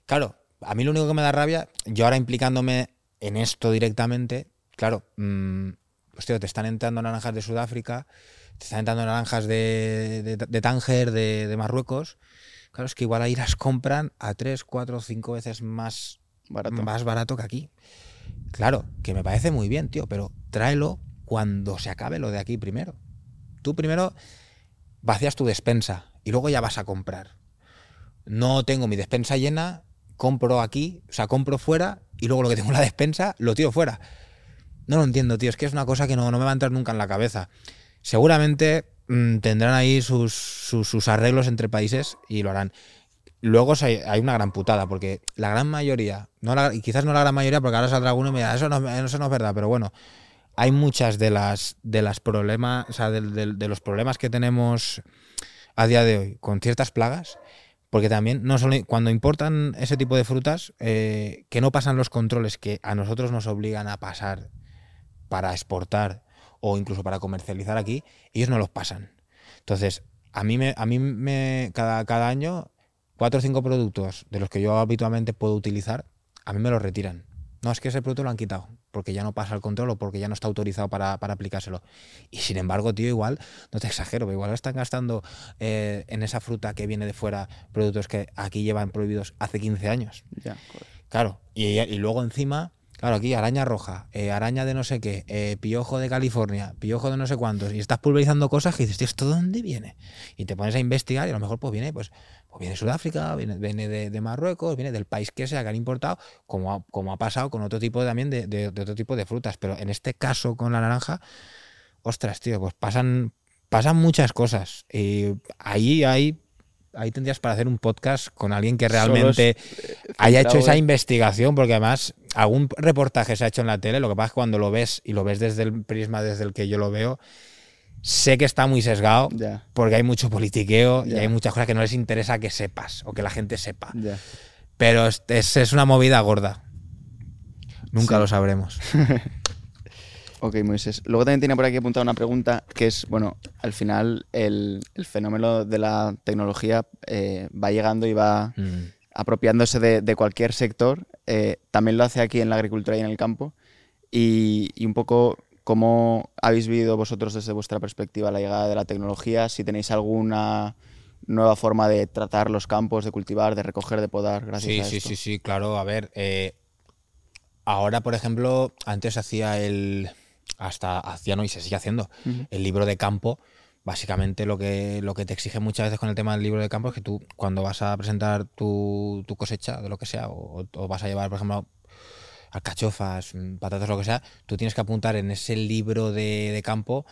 claro, a mí lo único que me da rabia, yo ahora implicándome en esto directamente, claro, mm, hostia, te están entrando naranjas de Sudáfrica, te están entrando naranjas de, de, de Tánger, de, de Marruecos. Claro, es que igual ahí las compran a 3, 4, 5 veces más Barato. más barato que aquí. Claro, que me parece muy bien, tío, pero tráelo cuando se acabe lo de aquí primero. Tú primero vacías tu despensa y luego ya vas a comprar. No tengo mi despensa llena, compro aquí, o sea, compro fuera y luego lo que tengo en la despensa lo tiro fuera. No lo entiendo, tío, es que es una cosa que no, no me va a entrar nunca en la cabeza. Seguramente mm, tendrán ahí sus, sus, arreglos entre países y lo harán. Luego hay una gran putada, porque la gran mayoría, no la- y quizás no la gran mayoría, porque ahora saldrá alguno y me dirá, eso no, eso no es verdad, pero bueno, hay muchas de las, de las problemas, o sea, del- de, los problemas que tenemos a día de hoy con ciertas plagas, porque también no solo cuando importan ese tipo de frutas, eh, que no pasan los controles que a nosotros nos obligan a pasar para exportar o incluso para comercializar aquí, ellos no los pasan. Entonces, a mí me, a mí me cada, cada año cuatro o cinco productos de los que yo habitualmente puedo utilizar, a mí me los retiran. No, es que ese producto lo han quitado, porque ya no pasa el control o porque ya no está autorizado para, para aplicárselo. Y sin embargo, tío, igual, no te exagero, pero igual están gastando eh, en esa fruta que viene de fuera productos que aquí llevan prohibidos hace 15 años. Ya. Claro, y, y luego encima, Claro, aquí araña roja, eh, araña de no sé qué, eh, piojo de California, piojo de no sé cuántos, y estás pulverizando cosas que dices, tío, ¿esto de dónde viene? Y te pones a investigar y a lo mejor pues viene, pues, pues viene de Sudáfrica, viene, viene de, de Marruecos, viene del país que sea que han importado, como ha, como ha pasado con otro tipo también de, de- de otro tipo de frutas. Pero en este caso con la naranja, ostras, tío, pues pasan, pasan muchas cosas. Y ahí hay. Ahí tendrías para hacer un podcast con alguien que es, realmente eh, haya hecho esa investigación, porque además algún reportaje se ha hecho en la tele, lo que pasa es que cuando lo ves y lo ves desde el prisma desde el que yo lo veo, sé que está muy sesgado, porque hay mucho politiqueo y hay muchas cosas que no les interesa que sepas o que la gente sepa. Pero es, es- es una movida gorda. Nunca Sí. lo sabremos. Ok, Moisés. Luego también tenía por aquí apuntada una pregunta que es, bueno, al final el, el fenómeno de la tecnología eh, va llegando y va Mm. apropiándose de, de cualquier sector. eh, también lo hace aquí en la agricultura y en el campo. Y, y un poco cómo habéis vivido vosotros desde vuestra perspectiva la llegada de la tecnología, si tenéis alguna nueva forma de tratar los campos, de cultivar, de recoger, de podar, gracias Sí, a sí, esto. sí, sí, claro. A ver, eh, ahora, por ejemplo, antes hacía el. Hasta hacía, no, y se sigue haciendo. El libro de campo. Básicamente lo que, lo que te exige muchas veces con el tema del libro de campo es que tú, cuando vas a presentar tu, tu cosecha, de lo que sea, o, o vas a llevar, por ejemplo, alcachofas, mm, patatas, lo que sea, tú tienes que apuntar en ese libro de, campo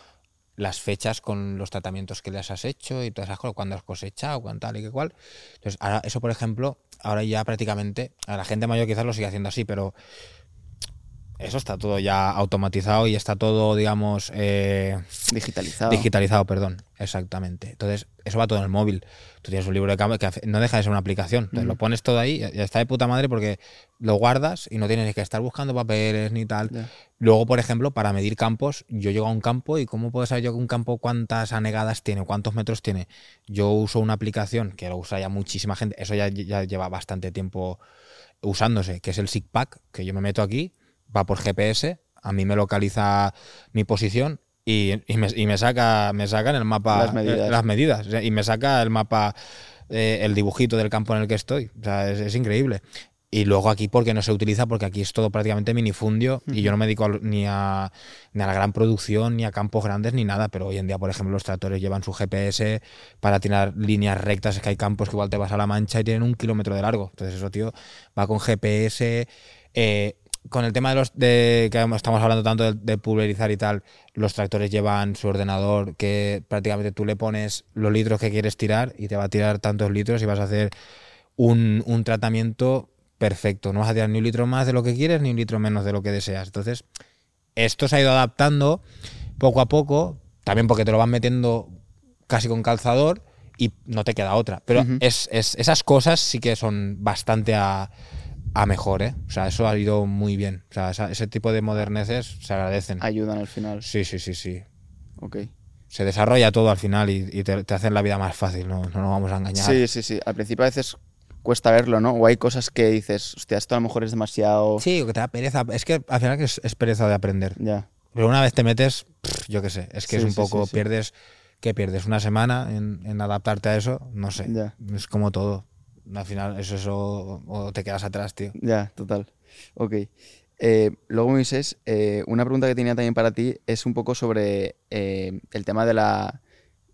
las fechas con los tratamientos que les has hecho y todas esas cosas, cuándo has cosechado, cuánto tal y qué cual. Entonces, ahora, eso, por ejemplo, ahora ya prácticamente, a la gente mayor quizás lo sigue haciendo así, pero eso está todo ya automatizado y está todo, digamos, eh, Digitalizado. digitalizado, perdón, exactamente. Entonces, eso va todo en el móvil. Tú tienes un libro de campo que no deja de ser una aplicación. Entonces, lo pones todo ahí, ya está de puta madre porque lo guardas y no tienes ni que estar buscando papeles ni tal. Luego, por ejemplo, para medir campos, yo llego a un campo y ¿cómo puedo saber yo que un campo cuántas anegadas tiene, cuántos metros tiene? Yo uso una aplicación que lo usa ya muchísima gente, eso ya, ya lleva bastante tiempo usándose, que es el SIGPAC, que yo me meto aquí, va por GPS, a mí me localiza mi posición y, y me, y me saca me saca en el mapa Las medidas. las medidas, y me saca el mapa, eh, el dibujito del campo en el que estoy. O sea, es, es increíble. Y luego aquí porque no se utiliza, porque aquí es todo prácticamente minifundio y yo no me dedico a ni a, ni a la gran producción, ni a campos grandes, ni nada. Pero hoy en día, por ejemplo, los tractores llevan su GPS para tirar líneas rectas. Es que hay campos que igual te vas a la mancha y tienen un kilómetro de largo. Entonces eso, tío, va con GPS. eh, con el tema de los de que estamos hablando tanto de, de pulverizar y tal, los tractores llevan su ordenador que prácticamente tú le pones los litros que quieres tirar y te va a tirar tantos litros y vas a hacer un, un tratamiento perfecto. No vas a tirar ni un litro más de lo que quieres ni un litro menos de lo que deseas. Entonces, esto se ha ido adaptando poco a poco, también porque te lo van metiendo casi con calzador y no te queda otra. Pero es, es- esas cosas sí que son bastante a, a mejor, ¿eh? O sea, eso ha ido muy bien. O sea, ese tipo de moderneces se agradecen. Ayudan al final. Sí, sí, sí, sí. Ok. Se desarrolla todo al final y, y te, te hacen la vida más fácil, no, no nos vamos a engañar. Sí, sí, sí. Al principio a veces cuesta verlo, ¿no? O hay cosas que dices, hostia, esto a lo mejor es demasiado. Sí, o que te da pereza. Es que al final es, es pereza de aprender. Ya. Pero una vez te metes, pff, yo qué sé, es que Sí, es un sí, poco, sí. pierdes, ¿qué pierdes? ¿Una semana en, en adaptarte a eso? No sé. Ya. Es como todo. Al final es eso o- o te quedas atrás, tío. Ya, total. Ok. Eh, luego, Moisés, eh, una pregunta que tenía también para ti es un poco sobre eh, el tema de la,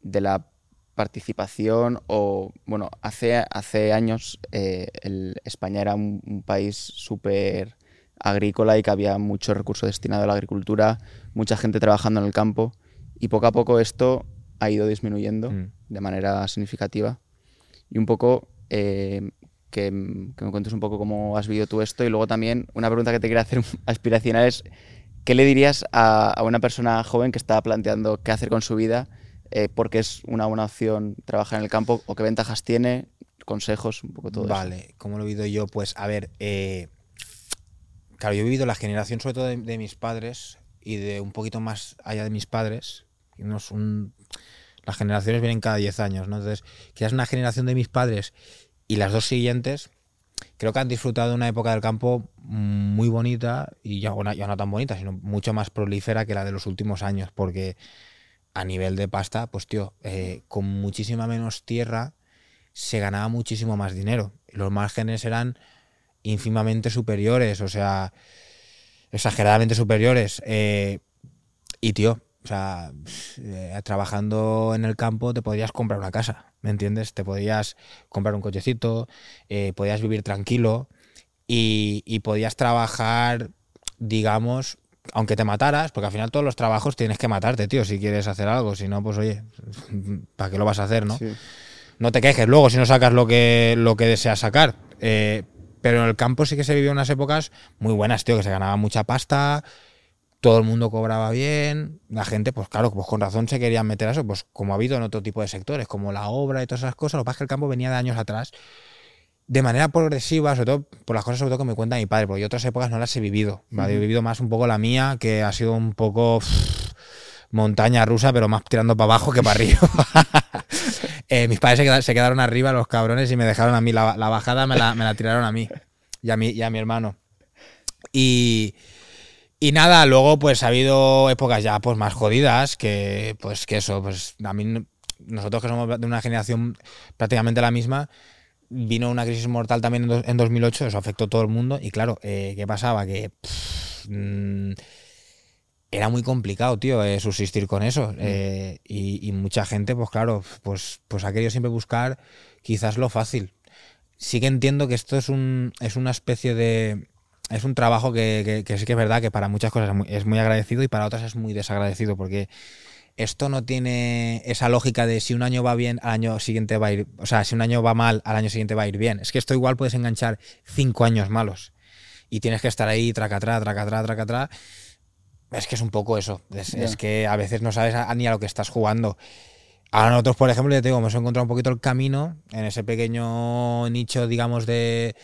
de la participación o, bueno, hace, hace años el- España era un, un país súper agrícola y que había mucho recurso destinado a la agricultura, mucha gente trabajando en el campo y poco a poco esto ha ido disminuyendo Mm. de manera significativa. Y un poco eh, que, me cuentes un poco cómo has vivido tú esto. Y luego también una pregunta que te quería hacer aspiracional es, ¿qué le dirías a, una persona joven que está planteando qué hacer con su vida? Eh, porque es una buena opción trabajar en el campo o qué ventajas tiene, consejos, un poco todo. Vale, ¿cómo lo he vivido yo? Pues a ver, eh, claro, yo he vivido la generación sobre todo de, mis padres y de un poquito más allá de mis padres. unos- un- las generaciones vienen cada 10 años, ¿no? Entonces, quizás una generación de mis padres y las dos siguientes, creo que han disfrutado de una época del campo muy bonita y ya, ya no tan bonita, sino mucho más prolífera que la de los últimos años, porque a nivel de pasta, pues tío, eh, con muchísima menos tierra se ganaba muchísimo más dinero. Los márgenes eran ínfimamente superiores, o sea, exageradamente superiores. eh, y tío, o sea, eh, trabajando en el campo te podías comprar una casa, ¿me entiendes? Te podías comprar un cochecito, eh, podías vivir tranquilo y, y podías trabajar, digamos, aunque te mataras, porque al final todos los trabajos tienes que matarte, tío, si quieres hacer algo. Si no, pues oye, ¿para qué lo vas a hacer, no? Sí. no te quejes luego si no sacas lo que, lo que deseas sacar. Eh, pero en el campo sí que se vivió unas épocas muy buenas, tío, que se ganaba mucha pasta, todo el mundo cobraba bien, la gente, pues claro, pues con razón se querían meter a eso, pues como ha habido en otro tipo de sectores, como la obra y todas esas cosas, lo que pasa es que el campo venía de años atrás de manera progresiva, sobre todo por las cosas sobre todo que me cuenta mi padre, porque yo otras épocas no las he vivido, ¿vale? he vivido más un poco la mía, que ha sido un poco pff, montaña rusa, pero más tirando para abajo que para arriba. Eh, mis padres se queda- se quedaron arriba, los cabrones, y me dejaron a mí. La, la bajada me la, me la tiraron a mí y a mi, y a mi hermano. Y, y nada, luego pues ha habido épocas ya pues más jodidas que pues que eso, pues a mí no- nosotros que somos de una generación prácticamente la misma, vino una crisis mortal también en, en 2008, eso afectó a todo el mundo y claro, eh, ¿qué pasaba? Que pff, mm, era muy complicado, tío, eh, subsistir con eso. eh, y, y mucha gente, pues claro, pues, pues ha querido siempre buscar quizás lo fácil. Sí que entiendo que esto es, un, es una especie de... Es un trabajo que, que- que sí que es verdad que para muchas cosas es muy, es muy agradecido y para otras es muy desagradecido porque esto no tiene esa lógica de si un año va bien, al año siguiente va a ir... O sea, si un año va mal, al año siguiente va a ir bien. Es que esto igual puedes enganchar cinco años malos y tienes que estar ahí tracatrá, tracatrá, tracatrá. Es que es un poco eso. Es que a veces no sabes a- ni a lo que estás jugando. Ahora nosotros, por ejemplo, ya te digo, hemos encontrado un poquito el camino en ese pequeño nicho, digamos, de,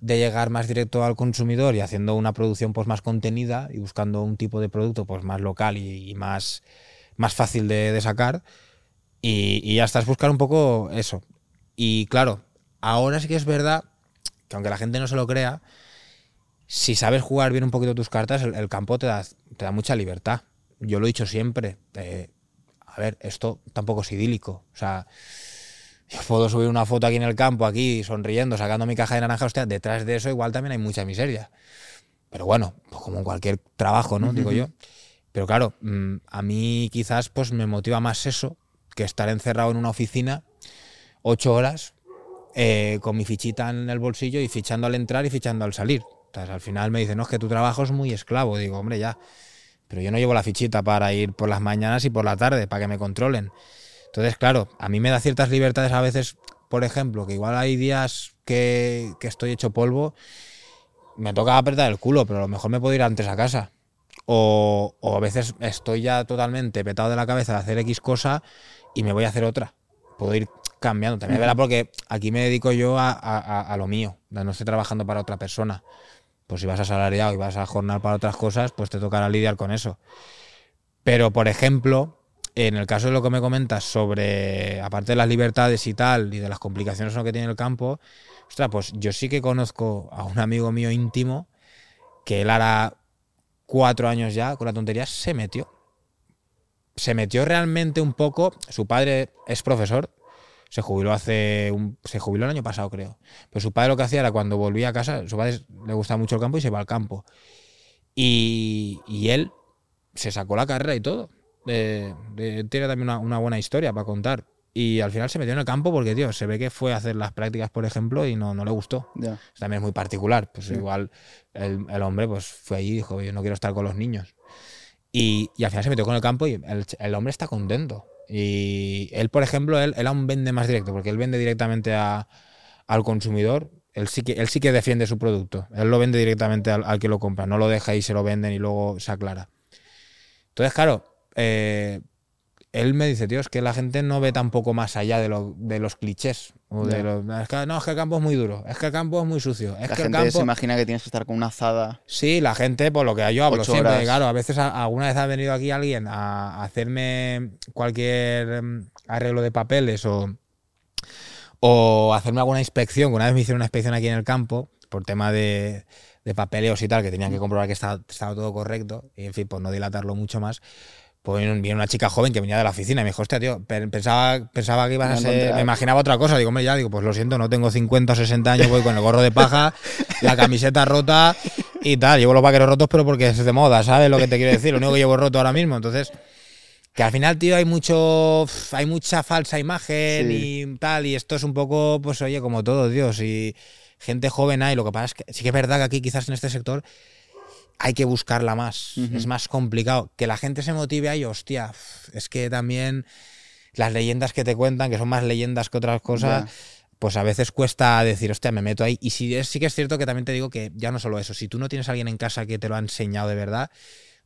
de llegar más directo al consumidor y haciendo una producción pues más contenida y buscando un tipo de producto pues más local y, más, más fácil de, sacar. Y, y ya estás buscar un poco eso. Y claro, ahora sí que es verdad que aunque la gente no se lo crea, si sabes jugar bien un poquito tus cartas, el, el campo te da, te da mucha libertad. Yo lo he dicho siempre. eh, a ver, esto tampoco es idílico. O sea, yo puedo subir una foto aquí en el campo, aquí sonriendo, sacando mi caja de naranja. Hostia, detrás de eso igual también hay mucha miseria. Pero bueno, pues como en cualquier trabajo, ¿no? Digo yo. Pero claro, mm, a mí quizás pues me motiva más eso que estar encerrado en una oficina ocho horas eh, con mi fichita en el bolsillo y fichando al entrar y fichando al salir. Entonces, al final me dicen, no, es que tu trabajo es muy esclavo. Digo, hombre, ya. Pero yo no llevo la fichita para ir por las mañanas y por la tarde, para que me controlen. Entonces, claro, a mí me da ciertas libertades a veces, por ejemplo, que igual hay días que, que estoy hecho polvo, me toca apretar el culo, pero a lo mejor me puedo ir antes a casa. O, o a veces estoy ya totalmente petado de la cabeza de hacer X cosa y me voy a hacer otra. Puedo ir cambiando. También verdad porque aquí me dedico yo a, a- a- a lo mío. No estoy trabajando para otra persona. Pues si vas asalariado y vas a jornar para otras cosas, pues te tocará lidiar con eso. Pero, por ejemplo, en el caso de lo que me comentas sobre, aparte de las libertades y tal, y de las complicaciones que tiene el campo, ostras, pues yo sí que conozco a un amigo mío íntimo que él hará cuatro años ya con la tontería, se metió. Se metió realmente un poco. Su padre es profesor, se jubiló hace un, se jubiló el año pasado, creo. Pero su padre lo que hacía era cuando volvía a casa, su padre le gustaba mucho el campo y se va al campo. Y, y él se sacó la carrera y todo. Eh, tiene también una, una buena historia para contar. Y al final se metió en el campo porque, tío, se ve que fue a hacer las prácticas, por ejemplo, y no, no le gustó. Ya. También es muy particular. Pues Sí. igual el, el hombre pues fue allí y dijo, yo no quiero estar con los niños. Y, y al final se metió con el campo y el, el hombre está contento. Y él, por ejemplo, él, él aún vende más directo, porque él vende directamente a- al consumidor. Él sí, que, él sí que defiende su producto. Él lo vende directamente al, al que lo compra. No lo deja y se lo venden y luego se aclara. Entonces, claro, eh, él me dice, tío, es que la gente no ve tampoco más allá de, lo- de los clichés. O de Ya. los- es que, no, es que el campo es muy duro. Es que el campo es muy sucio. Es la que el gente campo... se imagina que tienes que estar con una azada. Sí, la gente, por lo que yo hablo siempre, horas. claro, a veces alguna vez ha venido aquí alguien a hacerme cualquier em, arreglo de papeles o, o hacerme alguna inspección, que una vez me hicieron una inspección aquí en el campo, por tema de, de papeleos y tal, que tenían que comprobar que estaba, estaba todo correcto, y en fin, por no dilatarlo mucho más, Pues viene una chica joven que venía de la oficina y me dijo, hostia, tío, pensaba, pensaba que ibas a ser. Me imaginaba otra cosa. Digo, hombre, ya, digo, pues lo siento, no tengo 50 o 60 años, voy con el gorro de paja, la camiseta rota y tal. Llevo los vaqueros rotos, pero porque es de moda, ¿sabes lo que te quiero decir? Lo único que llevo roto ahora mismo. Entonces, que al final, tío, hay mucho. Hay mucha falsa imagen Sí. y tal. Y esto es un poco, pues, oye, como todo, tío. Si gente joven hay, lo que pasa es que sí que es verdad que aquí, quizás en este sector hay que buscarla más. Es más complicado. Que la gente se motive ahí, hostia. Es que también las leyendas que te cuentan, que son más leyendas que otras cosas, pues a veces cuesta decir, hostia, me meto ahí. Y sí, es, sí que es cierto que también te digo que ya no solo eso, si tú no tienes a alguien en casa que te lo ha enseñado de verdad,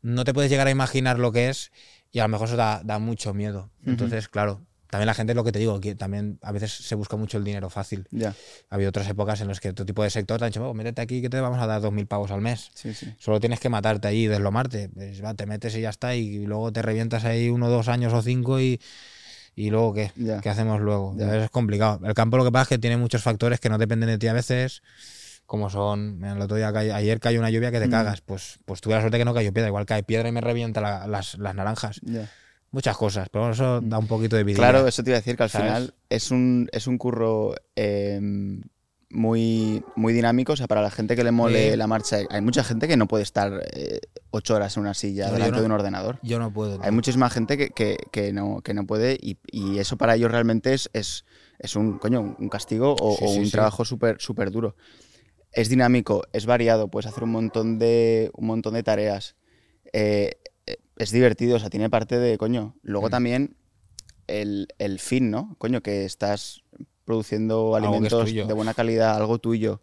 no te puedes llegar a imaginar lo que es y a lo mejor eso da, da mucho miedo. Entonces, claro, también la gente, lo que te digo, que también a veces se busca mucho el dinero fácil. Ya, Ha habido otras épocas en las que otro tipo de sector te han dicho, "Oh, métete aquí que te vamos a dar 2.000 pavos al mes. sí, sí. Solo tienes que matarte ahí y deslomarte. Pues, va, te metes y ya está, y luego te revientas ahí uno, dos años o cinco y, y luego qué, Ya. ¿qué hacemos luego? Ya. Es complicado. El campo lo que pasa es que tiene muchos factores que no dependen de ti a veces, como son, el otro día cay- ayer cayó una lluvia que te Mm. cagas, pues, pues tuve la suerte que no cayó piedra, igual cae piedra y me revienta la- las, las naranjas. Ya. Muchas cosas, pero eso da un poquito de vida. Claro, eso te iba a decir que al ¿sabes? final es un, es un curro eh, muy, muy dinámico. O sea, para la gente que le mole Sí. la marcha, hay mucha gente que no puede estar eh, ocho horas en una silla No, delante no. de un ordenador. Yo no puedo. Hay tío. muchísima gente que, que- que no, que no puede y, y eso para ellos realmente es, es, es un, coño, un castigo o, Sí, o sí, un sí. trabajo súper súper duro. Es dinámico, es variado, puedes hacer un montón de, un montón de tareas. Eh, es divertido, o sea, tiene parte de, coño. Luego Mm. también el, el fin, ¿no? Coño, que estás produciendo alimentos de buena calidad, algo tuyo.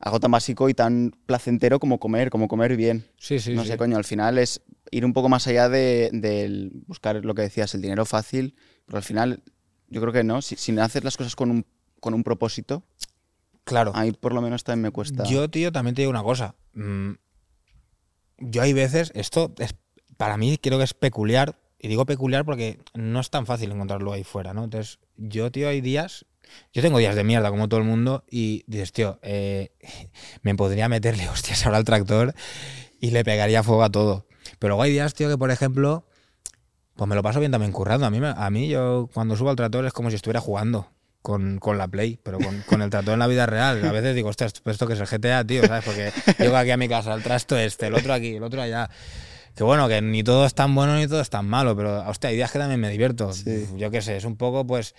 Algo tan básico y tan placentero como comer, como comer bien Sí, sí, no sí. sé, coño, al final es ir un poco más allá de, del buscar lo que decías, el dinero fácil, pero al final yo creo que no, si, si no haces las cosas con un, con un propósito, Claro. ahí por lo menos también me cuesta. Yo, tío, también te digo una cosa. Mm, Yo hay veces, esto es, para mí creo que es peculiar, y digo peculiar porque no es tan fácil encontrarlo ahí fuera, ¿no? Entonces, yo, tío, hay días, yo tengo días de mierda como todo el mundo, y dices, tío, eh, me podría meterle hostias ahora al tractor y le pegaría fuego a todo. Pero luego hay días, tío, que por ejemplo, pues me lo paso bien también currando. A mí, a mí yo cuando subo al tractor es como si estuviera jugando. Con, con la Play, pero con, el tractor en la vida real. A veces digo, ostras, esto que es el GTA, tío, ¿sabes? Porque llego aquí a mi casa, el trasto este, el otro aquí, el otro allá. Que bueno, que ni todo es tan bueno ni todo es tan malo, pero hostia, hay días que también me divierto. Sí. Yo qué sé, es un poco pues.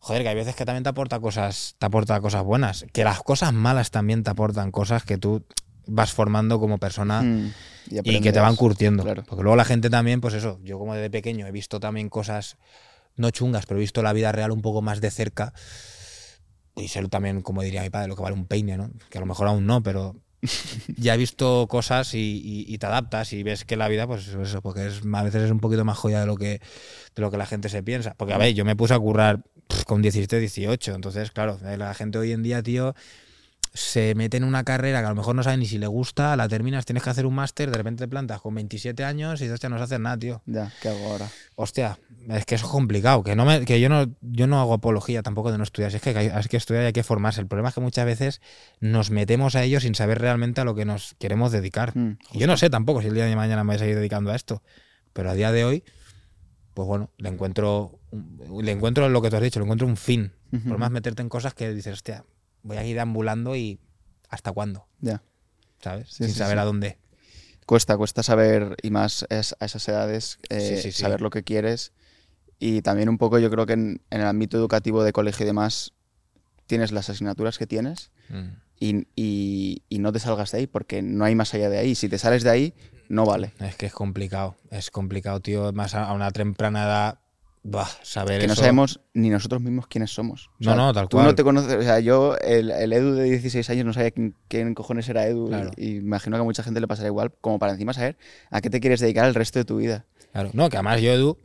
Joder, que hay veces que también te aporta cosas, te aporta cosas buenas. Que las cosas malas también te aportan cosas que tú vas formando como persona Mm, y que te van curtiendo. claro. Porque luego la gente también, pues eso, yo como desde pequeño he visto también cosas no chungas, pero he visto la vida real un poco más de cerca. Y sé también, como diría mi padre, lo que vale un peine, ¿no? Que a lo mejor aún no, pero ya he visto cosas y, te adaptas y ves que la vida, pues eso, porque es, a veces es un poquito más joya de lo que, de lo que la gente se piensa. Porque, a ver, yo me puse a currar con 17, 18, entonces, claro, la gente hoy en día, tío, se mete en una carrera que a lo mejor no sabe ni si le gusta, la terminas, tienes que hacer un máster, de repente te plantas con 27 años y dices, hostia, no sé hacer nada, tío. Ya, ¿qué hago ahora? Hostia, es que eso es complicado, que no me, que yo no, yo no hago apología tampoco de no estudiar, es que hay, que estudiar y hay que formarse. El problema es que muchas veces nos metemos a ello sin saber realmente a lo que nos queremos dedicar. Mm, Y yo no sé tampoco si el día de mañana me voy a seguir dedicando a esto, pero a día de hoy, pues bueno, le encuentro, le encuentro lo que tú has dicho, le encuentro un fin. Por más meterte en cosas que dices, hostia, voy a ir ambulando y ¿hasta cuándo? Ya. ¿Sabes? Sí, Sin sí, saber sí. a dónde. Cuesta, cuesta saber, y más es- a esas edades, eh, saber lo que quieres. Y también un poco yo creo que en, en el ámbito educativo de colegio y demás, tienes las asignaturas que tienes Mm. y, y- y no te salgas de ahí, porque no hay más allá de ahí. Si te sales de ahí, no vale. Es que es complicado, es complicado, tío. Más a a una temprana edad, bah, saber que no eso. sabemos ni nosotros mismos quiénes somos. O No, sea, no, tal tú cual. no te conoces, o sea, yo, el, el Edu de 16 años, no sabía quién, quién cojones era Edu. y- Claro. Y, imagino que a mucha gente le pasará igual, como para encima saber a qué te quieres dedicar el resto de tu vida. Claro. No, que además yo, Edu,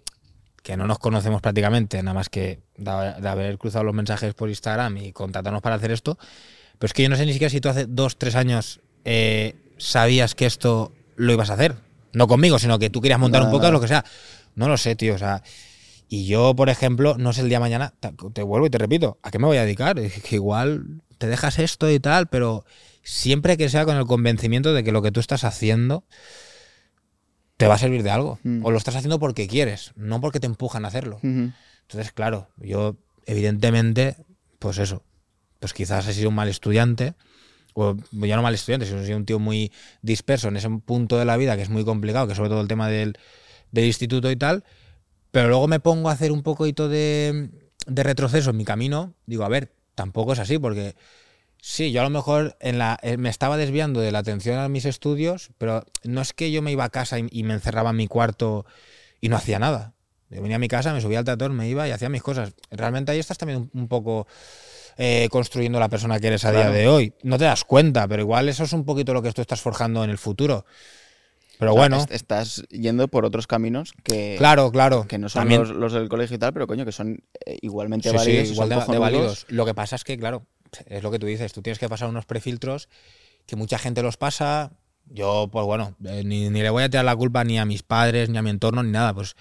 que no nos conocemos prácticamente, nada más que de, de haber cruzado los mensajes por Instagram y contactarnos para hacer esto. Pero es que yo no sé ni siquiera si tú hace dos, tres años eh, sabías que esto lo ibas a hacer. No conmigo, sino que tú querías montar un nada. lo que sea. No lo sé, tío. O sea, y yo, por ejemplo, no sé el día de mañana, te, vuelvo y te repito, ¿a qué me voy a dedicar? Es que igual te dejas esto y tal, pero siempre que sea con el convencimiento de que lo que tú estás haciendo te va a servir de algo. Mm. O lo estás haciendo porque quieres, no porque te empujan a hacerlo. Entonces, claro, yo evidentemente, pues eso, pues quizás he sido un mal estudiante, o ya no mal estudiante, sino he sido un tío muy disperso en ese punto de la vida que es muy complicado, que sobre todo el tema del, del instituto y tal, pero luego me pongo a hacer un poquito de, de retroceso en mi camino, digo, a ver, tampoco es así, porque sí, yo a lo mejor en la, eh, me estaba desviando de la atención a mis estudios, pero no es que yo me iba a casa y, y me encerraba en mi cuarto y no hacía nada. Yo venía a mi casa, me subía al tractor, me iba y hacía mis cosas. Realmente ahí estás también un, un poco eh, construyendo la persona que eres a Claro. día de hoy. No te das cuenta, pero igual eso es un poquito lo que tú estás forjando en el futuro. Pero O sea, bueno, est- estás yendo por otros caminos que, claro, claro. que no son También- los, los del colegio y tal, pero coño, que son eh, igualmente Sí, sí, válidos. y igual de, de válidos. Lo que pasa es que, claro, es lo que tú dices, tú tienes que pasar unos prefiltros que mucha gente los pasa. Yo, pues bueno, eh, ni, ni le voy a tirar la culpa ni a mis padres, ni a mi entorno, ni nada. Pues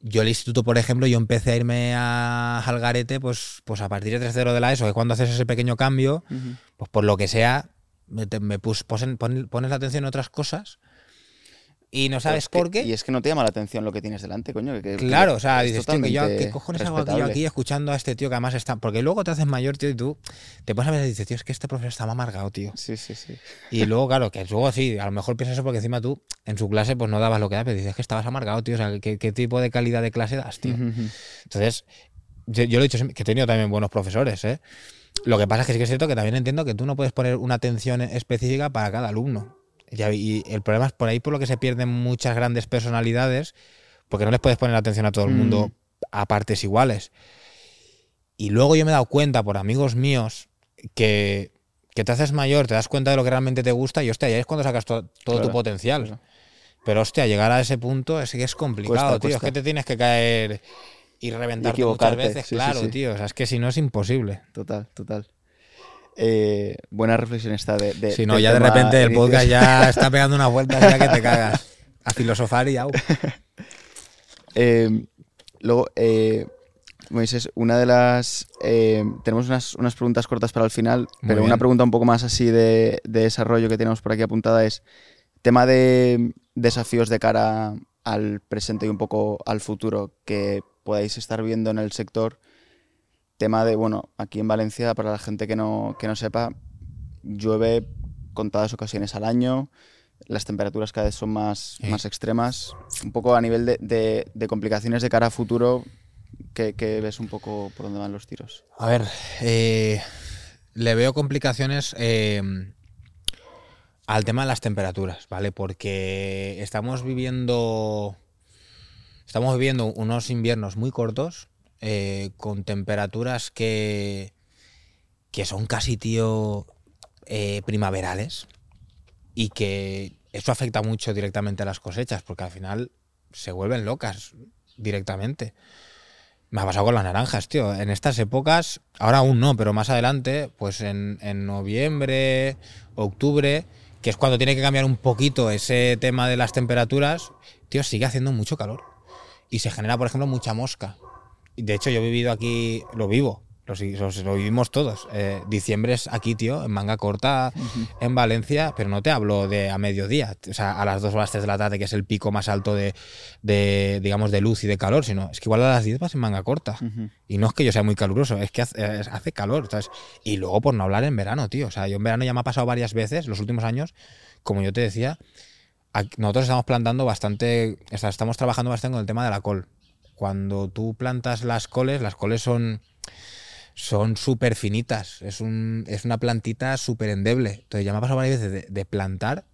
yo el instituto, por ejemplo, yo empecé a irme a Algarete, pues, pues a partir de tercero de la ESO, que cuando haces ese pequeño cambio, Ujú. pues por lo que sea, me, te- me pus- posen- pon- pones la atención en otras cosas y no sabes por qué. Y es que no te llama la atención lo que tienes delante, coño. que- Claro, que o sea, es dices, tío, que yo, ¿qué cojones hago aquí, yo respetable. aquí escuchando a este tío que además está. Porque luego te haces mayor, tío, y tú te pones a ver y dices, tío, es que este profesor está más amargado, tío. Sí, sí, sí. Y luego, claro, que luego sí, a lo mejor piensas eso porque encima tú en su clase pues no dabas lo que da, pero dices que estabas amargado, tío. O sea, ¿qué, qué tipo de calidad de clase das, tío? Entonces, yo, yo lo he dicho siempre, que he tenido también buenos profesores, ¿eh? Lo que pasa es que sí que es cierto que también entiendo que tú no puedes poner una atención específica para cada alumno. Y el problema es por ahí por lo que se pierden muchas grandes personalidades, porque no les puedes poner atención a todo el mundo Mm. a partes iguales. Y luego yo me he dado cuenta por amigos míos que, que te haces mayor, te das cuenta de lo que realmente te gusta y hostia, ya es cuando sacas to- todo Claro, tu potencial. claro. Pero hostia, llegar a ese punto es que es complicado, Cuesta, tío. Es que te tienes que caer y reventarte muchas equivocarte, veces, sí, sí, claro, sí. tío. O sea, es que si no es imposible. Total, total. Eh, buena reflexión esta de. de- Si no, ya de repente el inicios. podcast ya está pegando una vuelta ya que te cagas. A filosofar y au. Eh, luego, eh, Moisés, una de las. eh, tenemos unas, unas preguntas cortas para el final, Muy pero una pregunta un poco más así de, de desarrollo que tenemos por aquí apuntada es: tema de desafíos de cara al presente y un poco al futuro que podáis estar viendo en el sector. Tema de, bueno, aquí en Valencia, para la gente que no, que no sepa, llueve contadas ocasiones al año, las temperaturas cada vez son más, Sí. más extremas. Un poco a nivel de, de- de complicaciones de cara a futuro, que, ves un poco por dónde van los tiros? A ver, eh, le veo complicaciones eh, al tema de las temperaturas, ¿vale? Porque estamos viviendo. Estamos viviendo unos inviernos muy cortos, eh, con temperaturas que. que son casi, tío, eh, primaverales. Y que eso afecta mucho directamente a las cosechas, porque al final se vuelven locas directamente. Me ha pasado con las naranjas, tío. En estas épocas, ahora aún no, pero más adelante, pues en, en noviembre, octubre, que es cuando tiene que cambiar un poquito ese tema de las temperaturas, tío, sigue haciendo mucho calor. Y se genera, por ejemplo, mucha mosca. De hecho, yo he vivido aquí, lo vivo, lo, vivimos todos. Eh, diciembre es aquí, tío, en manga corta, en Valencia, pero no te hablo de a mediodía, o sea, a las 2 o las 3 de la tarde, que es el pico más alto de, de, digamos, de luz y de calor, sino es que igual a las 10 vas en manga corta. Y no es que yo sea muy caluroso, es que hace, es- hace calor, ¿sabes? Y luego por no hablar en verano, tío. O sea, yo en verano ya me ha pasado varias veces, los últimos años, como yo te decía, nosotros estamos plantando bastante, estamos trabajando bastante con el tema de la col. Cuando tú plantas las coles, las coles son son súper finitas, es, un, es una plantita súper endeble. Entonces ya me ha pasado varias veces de, plantar,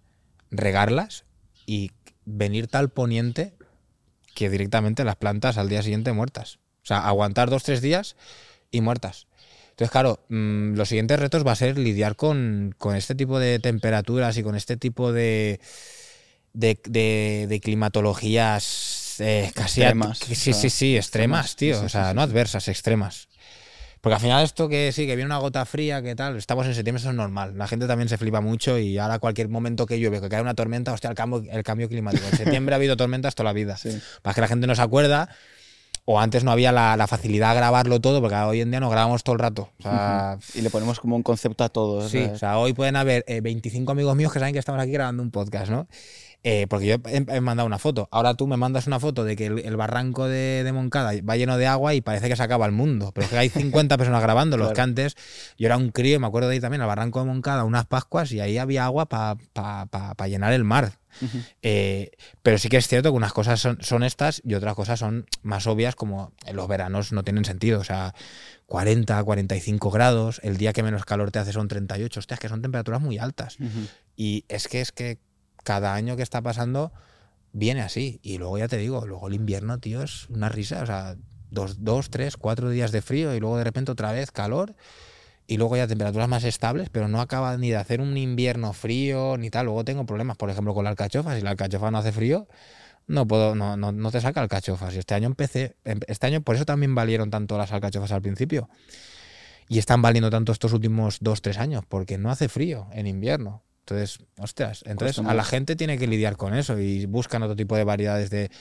regarlas y venir tal poniente que directamente las plantas al día siguiente muertas. O sea, aguantar dos, tres días y muertas. Entonces, claro, mm, los siguientes retos va a ser lidiar con, con este tipo de temperaturas y con este tipo de- de climatologías eh, casi... Extremas, sí, sí, sí, extremas, tío. sí, sí, o sea, sí, no adversas, extremas. Porque al final esto que sí, que viene una gota fría, que tal, estamos en septiembre, eso es normal. La gente también se flipa mucho y ahora cualquier momento que llueve, que cae una tormenta, hostia, el cambio, el cambio climático. En septiembre ha habido tormentas toda la vida. Para que la gente no se acuerda, o antes no había la, la facilidad de grabarlo todo, porque hoy en día nos grabamos todo el rato. O sea, Y le ponemos como un concepto a todo. Sí, ¿sabes? o sea, hoy pueden haber eh, 25 amigos míos que saben que estamos aquí grabando un podcast, ¿no? Eh, porque yo he, he mandado una foto. Ahora tú me mandas una foto de que el, el barranco de, de Moncada va lleno de agua y parece que se acaba el mundo. Pero es que hay 50 personas grabando. Los Claro. que antes, yo era un crío y me acuerdo de ahí también, al barranco de Moncada, unas Pascuas y ahí había agua para llenar el mar. Eh, pero sí que es cierto que unas cosas son, son estas y otras cosas son más obvias, como en los veranos no tienen sentido. O sea, 40, 45 grados, el día que menos calor te hace son 38. Hostias, que son temperaturas muy altas. Y es que es que cada año que está pasando viene así. Y luego ya te digo, luego el invierno, tío, es una risa. O sea, dos, dos, tres, cuatro días de frío y luego de repente otra vez calor. Y luego ya temperaturas más estables, pero no acaba ni de hacer un invierno frío ni tal. Luego tengo problemas, por ejemplo, con la alcachofa. Si la alcachofa no hace frío, no puedo, no, no, no te saca alcachofas. Y este año empecé, em- este año por eso también valieron tanto las alcachofas al principio. Y están valiendo tanto estos últimos dos, tres años, porque no hace frío en invierno. Entonces, ostras, entonces Cuesta a la más. gente tiene que lidiar con eso y buscan otro tipo de variedades de,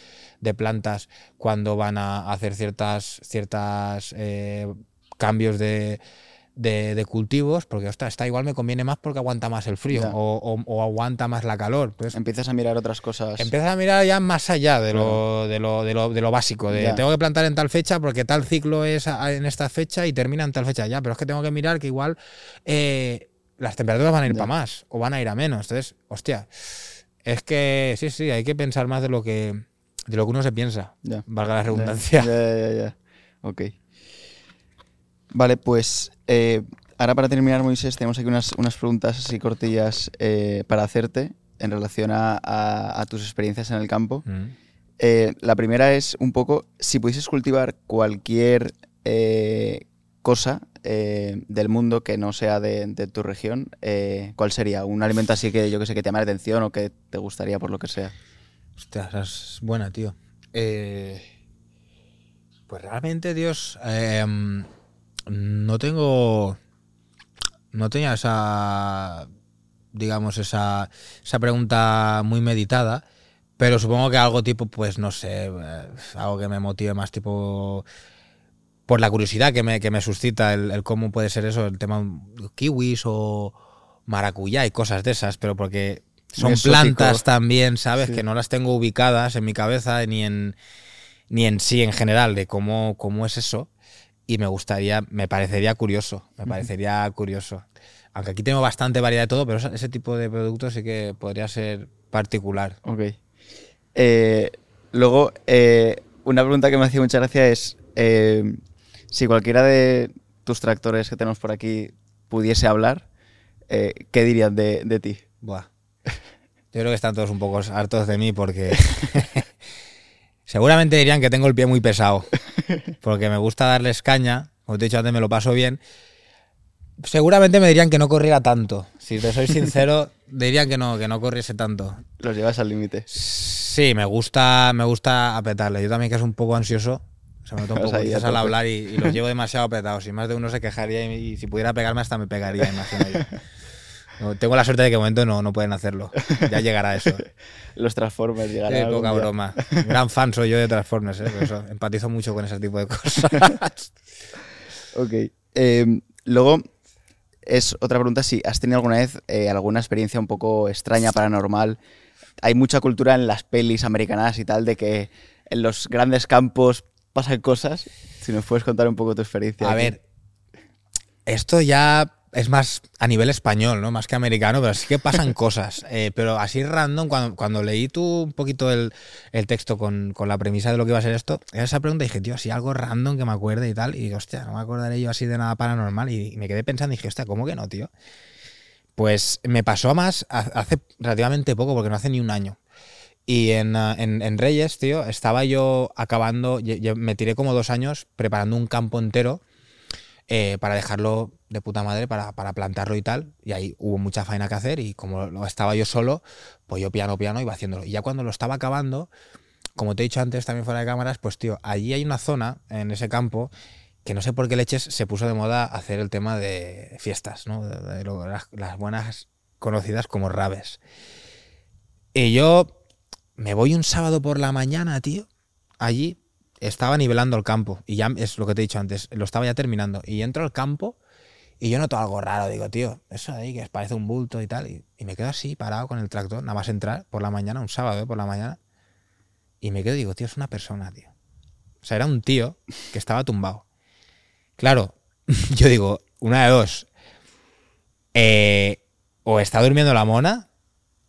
de plantas cuando van a hacer ciertas, ciertas eh, cambios de, de, de cultivos, porque ostras, esta igual me conviene más porque aguanta más el frío o, o- o aguanta más la calor. Pues Empiezas a mirar otras cosas. Empiezas a mirar ya más allá de lo, de lo, de lo, de lo básico, de Ya. tengo que plantar en tal fecha porque tal ciclo es en esta fecha y termina en tal fecha. Ya, pero es que tengo que mirar que igual eh, las temperaturas van a ir para más o van a ir a menos. Entonces, hostia, es que sí, sí, hay que pensar más de lo que, de lo que uno se piensa, valga la redundancia. Ya, ya, ya. Ok. Vale, pues eh, ahora para terminar, Moisés, tenemos aquí unas, unas preguntas así cortillas eh, para hacerte en relación a, a- a tus experiencias en el campo. Mm. Eh, la primera es un poco, si pudieses cultivar cualquier cosa eh, del mundo que no sea de, tu región, eh, ¿cuál sería? Un alimento así que yo que sé, que te llame la atención o que te gustaría por lo que sea. Hostia, es buena, tío. Eh, pues realmente, Dios, eh, no tengo. No tenía esa. Digamos, esa, esa pregunta muy meditada. Pero supongo que algo tipo, pues no sé, algo que me motive más, tipo. Por la curiosidad que me, que me suscita el, el cómo puede ser eso, el tema kiwis o maracuyá y cosas de esas, pero porque son plantas también, ¿sabes? Sí. Que no las tengo ubicadas en mi cabeza ni en, ni en sí en general de cómo, cómo es eso. Y me gustaría, me parecería curioso, me parecería curioso. Aunque aquí tengo bastante variedad de todo, pero ese- ese tipo de productos sí que podría ser particular. Ok. Eh, luego, eh, una pregunta que me hacía mucha gracia es eh, si cualquiera de tus tractores que tenemos por aquí pudiese hablar, eh, ¿qué dirían de, de ti? Buah. Yo creo que están todos un poco hartos de mí porque seguramente dirían que tengo el pie muy pesado. Porque me gusta darles caña. Como te he dicho antes, me lo paso bien. Seguramente me dirían que no corriera tanto. Si te soy sincero, dirían que no, que no corriese tanto. Los llevas al límite. Sí, me gusta, me gusta apretarle. Yo también que es un poco ansioso. Se me nota un poco ahí a quizás al hablar y, y los llevo demasiado apretados. Y más de uno se quejaría y, y si pudiera pegarme hasta me pegaría, imagino yo. No, tengo la suerte de que de momento no, no pueden hacerlo. Ya llegará eso. Los Transformers llegarán. Sí, poca día. broma. Gran fan soy yo de Transformers, ¿eh? Por eso empatizo mucho con ese tipo de cosas. Ok. Eh, luego, es otra pregunta si has tenido alguna vez eh, alguna experiencia un poco extraña, paranormal. Hay mucha cultura en las pelis americanas y tal de que en los grandes campos pasan cosas. Si nos puedes contar un poco tu experiencia. A aquí. ver, esto ya es más a nivel español, ¿no? Más que americano, pero sí que pasan cosas. Eh, pero así random, cuando, cuando leí tú un poquito el, el texto con, con la premisa de lo que iba a ser esto, era esa pregunta dije, tío, así algo random que me acuerde y tal. Y hostia, no me acordaré yo así de nada paranormal. Y, y me quedé pensando y dije, hostia, ¿cómo que no, tío? Pues me pasó más ha- hace relativamente poco, porque no hace ni un año. Y en, ah, en- en Reyes, tío, estaba yo acabando, me tiré como dos años preparando un campo entero eh, para dejarlo de puta madre, para, para plantarlo y tal. Y ahí hubo mucha faena que hacer y como lo estaba yo solo, pues yo piano piano iba haciéndolo. Y ya cuando lo estaba acabando, como te he dicho antes también fuera de cámaras, pues tío, allí hay una zona en ese campo que no sé por qué leches se puso de moda hacer el tema de fiestas, ¿no? Las, las buenas conocidas como raves. Y yo me voy un sábado por la mañana, tío, allí estaba nivelando el campo y ya es lo que te he dicho antes, lo estaba ya terminando y entro al campo Y yo noto algo raro, digo, tío, eso de ahí que parece un bulto y tal. Y, me quedo así, parado con el tractor, nada más entrar por la mañana, un sábado ¿eh? por la mañana. Y me quedo y digo, tío, es una persona, tío. O sea, era un tío que estaba tumbado. Claro, yo digo, una de dos. Eh, o está durmiendo la mona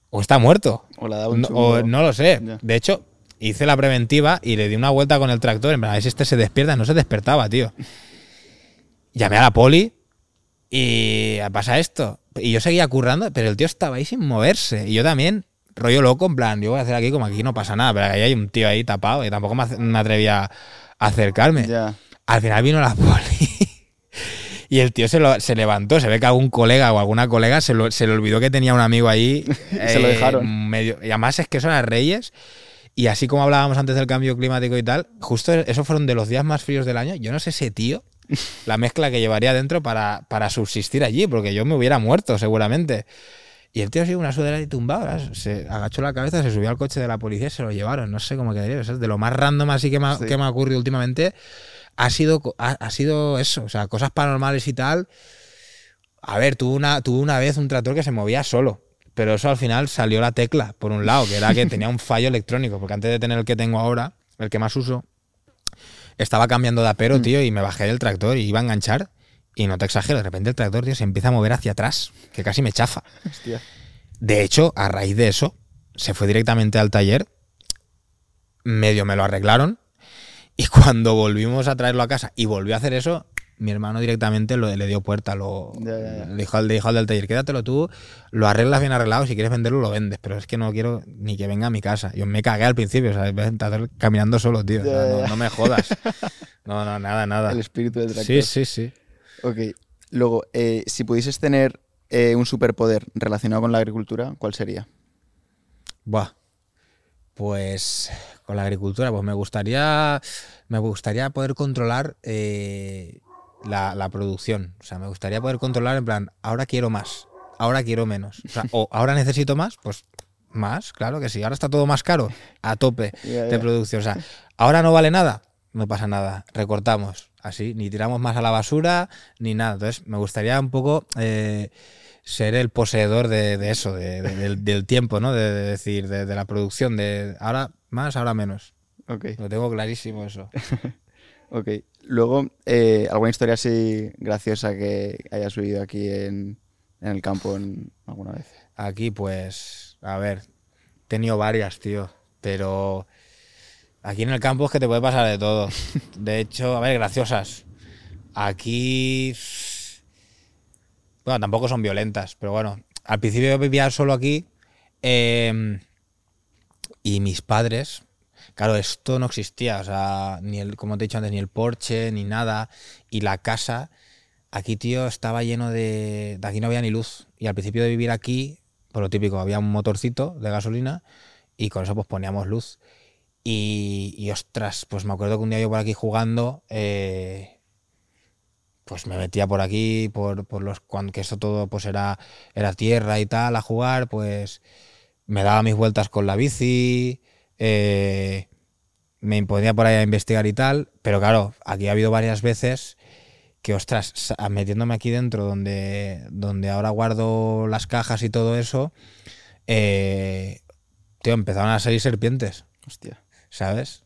o está muerto. O la da un No, o no lo sé. De hecho, hice la preventiva y le di una vuelta con el tractor. En plan, a ver si este se despierta. No se despertaba, tío. Llamé a la poli y pasa esto. Y yo seguía currando, pero el tío estaba ahí sin moverse. Y yo también, rollo loco, en plan, yo voy a hacer aquí como aquí no pasa nada. Pero ahí hay un tío ahí tapado y tampoco me, atrevía a acercarme. Ya. Al final vino la poli. Y el tío se, lo- se levantó. Se ve que algún colega o alguna colega se, lo- se le olvidó que tenía un amigo ahí. Se lo dejaron. Medio, y además es que son las Reyes. Y así como hablábamos antes del cambio climático y tal, justo esos fueron de los días más fríos del año. Yo no sé ese tío, la mezcla que llevaría dentro para, para subsistir allí, porque yo me hubiera muerto seguramente. Y el tío así, una sudadera y tumbado, se agachó la cabeza, se subió al coche de la policía y se lo llevaron. No sé cómo quedaría. Eso es de lo más random así que me, ha- Sí. que me ha ocurrido últimamente. Ha sido, ha, ha sido eso, o sea, cosas paranormales y tal. A ver, tuve una, tuve una vez un tractor que se movía solo. Pero eso al final salió la tecla, por un lado, que era que tenía un fallo electrónico. Porque antes de tener el que tengo ahora, el que más uso, estaba cambiando de apero, Mm. tío, y me bajé del tractor y iba a enganchar. Y no te exagero, de repente el tractor, tío, se empieza a mover hacia atrás, que casi me chafa. Hostia. De hecho, a raíz de eso, se fue directamente al taller, medio me lo arreglaron, y cuando volvimos a traerlo a casa y volvió a hacer eso, mi hermano directamente lo, le dio puerta, lo, le dijo, al, le dijo al del taller, quédatelo tú, lo arreglas bien arreglado, si quieres venderlo lo vendes, pero es que no quiero ni que venga a mi casa. Yo me cagué al principio, ¿sabes? Caminando solo, tío. no, me jodas. No, no, nada, nada. El espíritu del tractor. Sí, sí, sí. Ok. Luego, eh, si pudieses tener eh, un superpoder relacionado con la agricultura, ¿cuál sería? Buah. Pues con la agricultura, pues me gustaría, me gustaría poder controlar eh, la, la producción. O sea, me gustaría poder controlar en plan, ahora quiero más, ahora quiero menos. O sea, o ahora necesito más, pues más, claro que sí. Ahora está todo más caro, a tope de producción. O sea, ahora no vale nada, no pasa nada, recortamos. Así, ni tiramos más a la basura, ni nada. Entonces, me gustaría un poco eh, ser el poseedor de, de eso, de- de- del, del tiempo, ¿no? De, de decir, de, la producción, de ahora más, ahora menos. Ok. Lo tengo clarísimo eso. Ok. Luego, eh, ¿alguna historia así graciosa que hayas vivido aquí en, en el campo en, alguna vez? Aquí, pues, a ver, he tenido varias, tío, pero aquí en el campo es que te puede pasar de todo. De hecho, a ver, graciosas. Aquí, bueno, tampoco son violentas, pero bueno, al principio yo vivía solo aquí eh, y mis padres, claro, esto no existía, o sea, ni el, como te he dicho antes, ni el porche, ni nada, y la casa, aquí, tío, estaba lleno de, aquí no había ni luz, y al principio de vivir aquí, por lo típico, había un motorcito de gasolina y con eso pues poníamos luz. Y, y, ostras, pues me acuerdo que un día yo por aquí jugando, eh, pues me metía por aquí, por, por los cuando que esto todo pues era, era tierra y tal, a jugar, pues me daba mis vueltas con la bici, eh, me ponía por ahí a investigar y tal, pero claro, aquí ha habido varias veces que, ostras, metiéndome aquí dentro donde, donde ahora guardo las cajas y todo eso, eh, tío, empezaron a salir serpientes. Hostia. ¿sabes?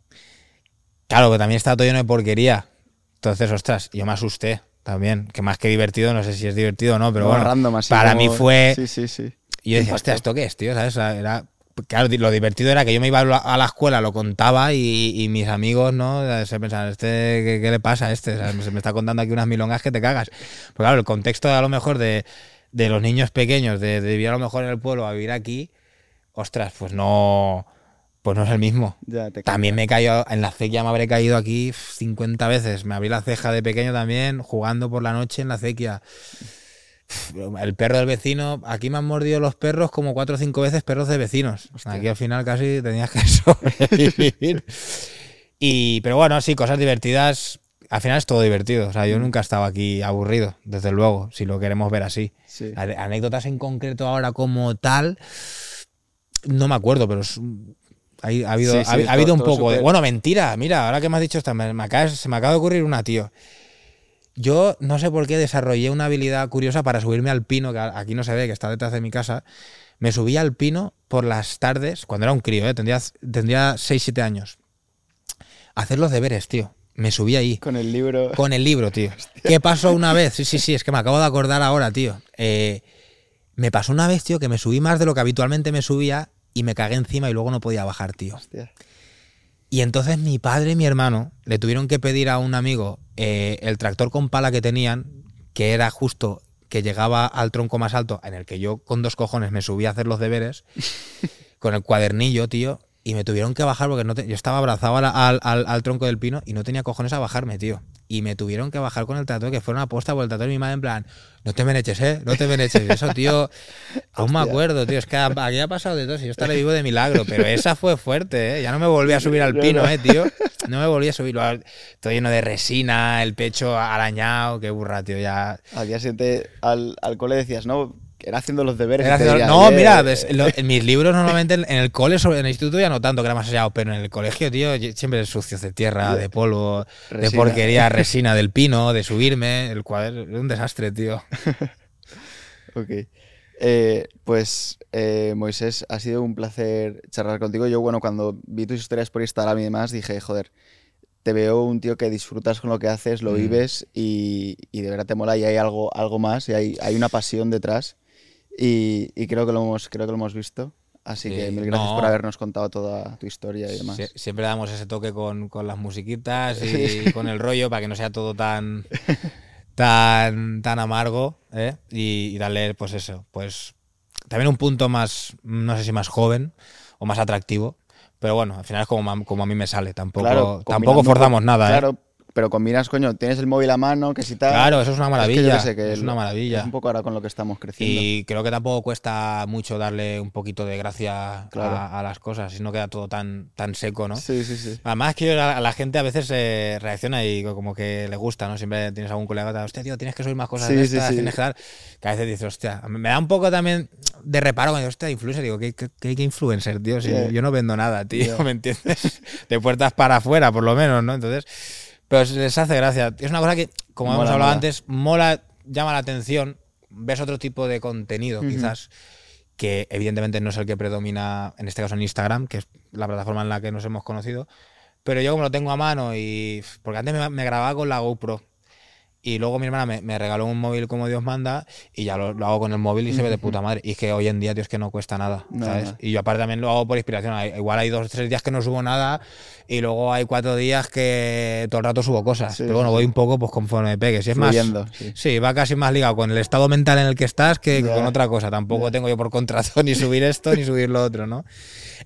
Claro, que también está todo lleno de porquería. Entonces, ostras, yo me asusté también. Que más que divertido, no sé si es divertido o no, pero bueno. random, así para como- mí fue. Sí, sí, sí. Y yo decía, hostia, ¿esto qué es, tío? ¿Sabes? O sea, Era, claro, lo divertido era que yo me iba a la- escuela, lo contaba y, y mis amigos, ¿no? Se pensaban, ¿este, qué, qué le pasa a este? O sea, se me está contando aquí unas milongas que te cagas. Pues claro, el contexto a lo mejor de, de los niños pequeños, de, de vivir a lo mejor en el pueblo a vivir aquí, ostras, pues no, pues no es el mismo. Ya te También me he caído, en la acequia me habré caído aquí 50 veces. Me abrí la ceja de pequeño también, jugando por la noche en la acequia. El perro del vecino, aquí me han mordido los perros como cuatro o cinco veces perros de vecinos. Aquí al final casi tenías que sobrevivir. y, pero bueno, sí, cosas divertidas. Al final es todo divertido. O sea, yo nunca he estado aquí aburrido, desde luego, si lo queremos ver así. Sí. Anécdotas en concreto ahora como tal, no me acuerdo, pero es- hay- ha habido, Sí, sí, ha, ha todo- habido un poco de... Bueno, mentira, mira, ahora que me has dicho esto, me, me acaba, se me acaba de ocurrir una, tío. yo no sé por qué desarrollé una habilidad curiosa para subirme al pino, que aquí no se ve, que está detrás de mi casa. Me subía al pino por las tardes, cuando era un crío, ¿eh? tendría, tendría 6-7 años. Hacer los deberes, tío. Me subí ahí. Con el libro. Con el libro, tío. ¿Qué pasó una vez? Sí, sí, sí, es que me acabo de acordar ahora, tío. Eh, me pasó una vez, tío, que me subí más de lo que habitualmente me subía y me cagué encima y luego no podía bajar, tío. Hostia. Y entonces mi padre y mi hermano le tuvieron que pedir a un amigo eh, el tractor con pala que tenían, que era justo que llegaba al tronco más alto, en el que yo con dos cojones me subí a hacer los deberes, con el cuadernillo, tío, y me tuvieron que bajar porque no te- yo estaba abrazado al, al- al- al tronco del pino y no tenía cojones a bajarme, tío. Y me tuvieron que bajar con el tractor, que fue una aposta por el tractor de mi madre, en plan, no te meneches, ¿eh? No te meneches. Eso, tío, aún me acuerdo, tío. Es que aquí ha pasado de todo. Si yo estaré vivo de milagro, pero esa fue fuerte, ¿eh? Ya no me volví a subir al pino, ¿eh, tío? No me volví a subir. Todo lleno de resina, el pecho arañado, qué burra, tío. Ya. Al día siguiente al, al cole decías, no, era haciendo los deberes. Era y te haciendo- diría, no, "Oye, mira, ves, lo- en mis libros normalmente en en el cole, sobre- en el instituto ya no tanto, que era más allá, pero en el colegio, tío, siempre sucios de tierra, de polvo, de porquería, resina del pino, de subirme, el cuaderno, era un desastre, tío. Ok. Eh, pues, eh, Moisés, ha sido un placer charlar contigo. Yo, bueno, cuando vi tus historias por Instagram y demás, dije, joder, te veo un tío que disfrutas con lo que haces, lo Mm. vives y, y de verdad te mola y hay algo, algo más y hay, hay una pasión detrás y, y creo, que lo hemos, creo que lo hemos visto. Así Sí, que mil gracias no. por habernos contado toda tu historia y demás. Sie- siempre damos ese toque con, con las musiquitas y con el rollo para que no sea todo tan tan tan amargo ¿eh? y, y darle pues eso pues también un punto más no sé si más joven o más atractivo pero bueno al final es como, como a mí me sale tampoco Claro, tampoco forzamos nada ¿eh? Pero combinas, coño, tienes el móvil a mano, que si tal. Claro, eso es una que yo maravilla, qué sé, que es una maravilla. Es un poco ahora con lo que estamos creciendo. Y creo que tampoco cuesta mucho darle un poquito de gracia Claro. a, a las cosas, si no queda todo tan, tan seco, ¿no? Sí, sí, sí. Además que a la gente a veces eh, reacciona y como que le gusta, ¿no? Siempre tienes algún colega que te da, hostia, tío, tienes que subir más cosas Sí, de sí, estas, sí. tienes que dar... Que a veces dices, hostia, me da un poco también de reparo cuando digo, hostia, influencer, digo, ¿qué, qué, qué- influencer, tío? Si yo no vendo nada, tío. ¿me entiendes? De puertas para afuera, por lo menos, ¿no? Entonces, pero les hace gracia. Es una cosa que, como hemos hablado mola. antes, mola, llama la atención, ves otro tipo de contenido, quizás, que evidentemente no es el que predomina, en este caso en Instagram, que es la plataforma en la que nos hemos conocido, pero yo como lo tengo a mano y... Porque antes me, me grababa con la GoPro. Y luego mi hermana me, me regaló un móvil como Dios manda y ya lo, lo hago con el móvil y se ve de puta madre. Y es que hoy en día, tío, es que no cuesta nada. ¿sabes? Y yo aparte también lo hago por inspiración. Hay- Igual hay dos o tres días que no subo nada y luego hay cuatro días que todo el rato subo cosas. Sí, Pero bueno, sí, voy un poco pues conforme me pegue. Si es más... Sí. Sí, va casi más ligado con el estado mental en el que estás que con otra cosa. Tampoco tengo yo por contrato ni subir esto ni subir lo otro, ¿no?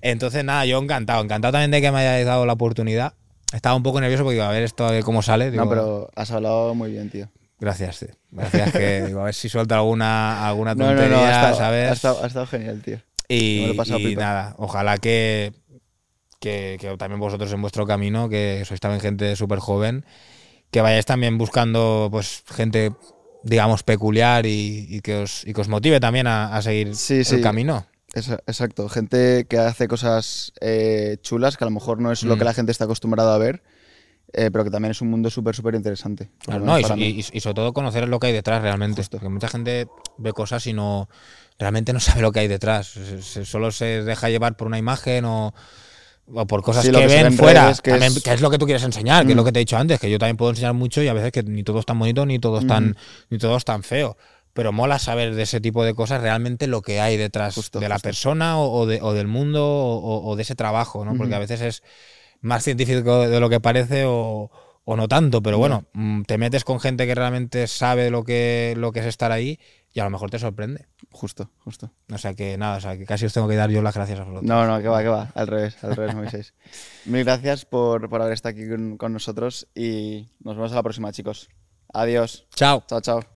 Entonces, nada, yo encantado. Encantado también de que me hayáis dado la oportunidad. Estaba un poco nervioso porque digo, a ver esto ver cómo sale. Digo, No, pero has hablado muy bien, tío. Gracias, tío. Gracias, que digo, a ver si suelto alguna, alguna No, no, tontería, no, ha estado, ¿sabes? ha estado- ha estado genial, tío. y me lo he pasado y nada, ojalá que, que, que también vosotros en vuestro camino, que sois también gente súper joven, que vayáis también buscando pues gente, digamos, peculiar y, y que, os, y que os motive también a, a seguir Sí, el sí. camino. Exacto. Gente que hace cosas eh, chulas, que a lo mejor no es lo Mm. que la gente está acostumbrada a ver, eh, pero que también es un mundo súper, súper interesante. Claro, no, y, sobre todo conocer lo que hay detrás realmente. Justo. Porque mucha gente ve cosas y no realmente no sabe lo que hay detrás. Se- se- solo se deja llevar por una imagen o, o por cosas Sí, que, ven en fuera. que también, es- que es lo que tú quieres enseñar, que es Mm. lo que te he dicho antes, que yo también puedo enseñar mucho y a veces que ni todo es tan bonito ni todo es tan, ni todo es tan feo. Pero mola saber de ese tipo de cosas realmente lo que hay detrás Justo, de la justo. persona o, o de- o del mundo o, o de ese trabajo, ¿no? Porque a veces es más científico de lo que parece o, o no tanto, pero bueno, mm, te metes con gente que realmente sabe lo que, lo que es estar ahí y a lo mejor te sorprende. Justo, justo. O sea que nada, o sea que casi os tengo que dar yo las gracias a vosotros. No, no, que va, que va. Al revés, al revés, Moisés. Mil gracias por, por haber estado aquí con, con nosotros y nos vemos a la próxima, chicos. Adiós. Chao. Chao, chao.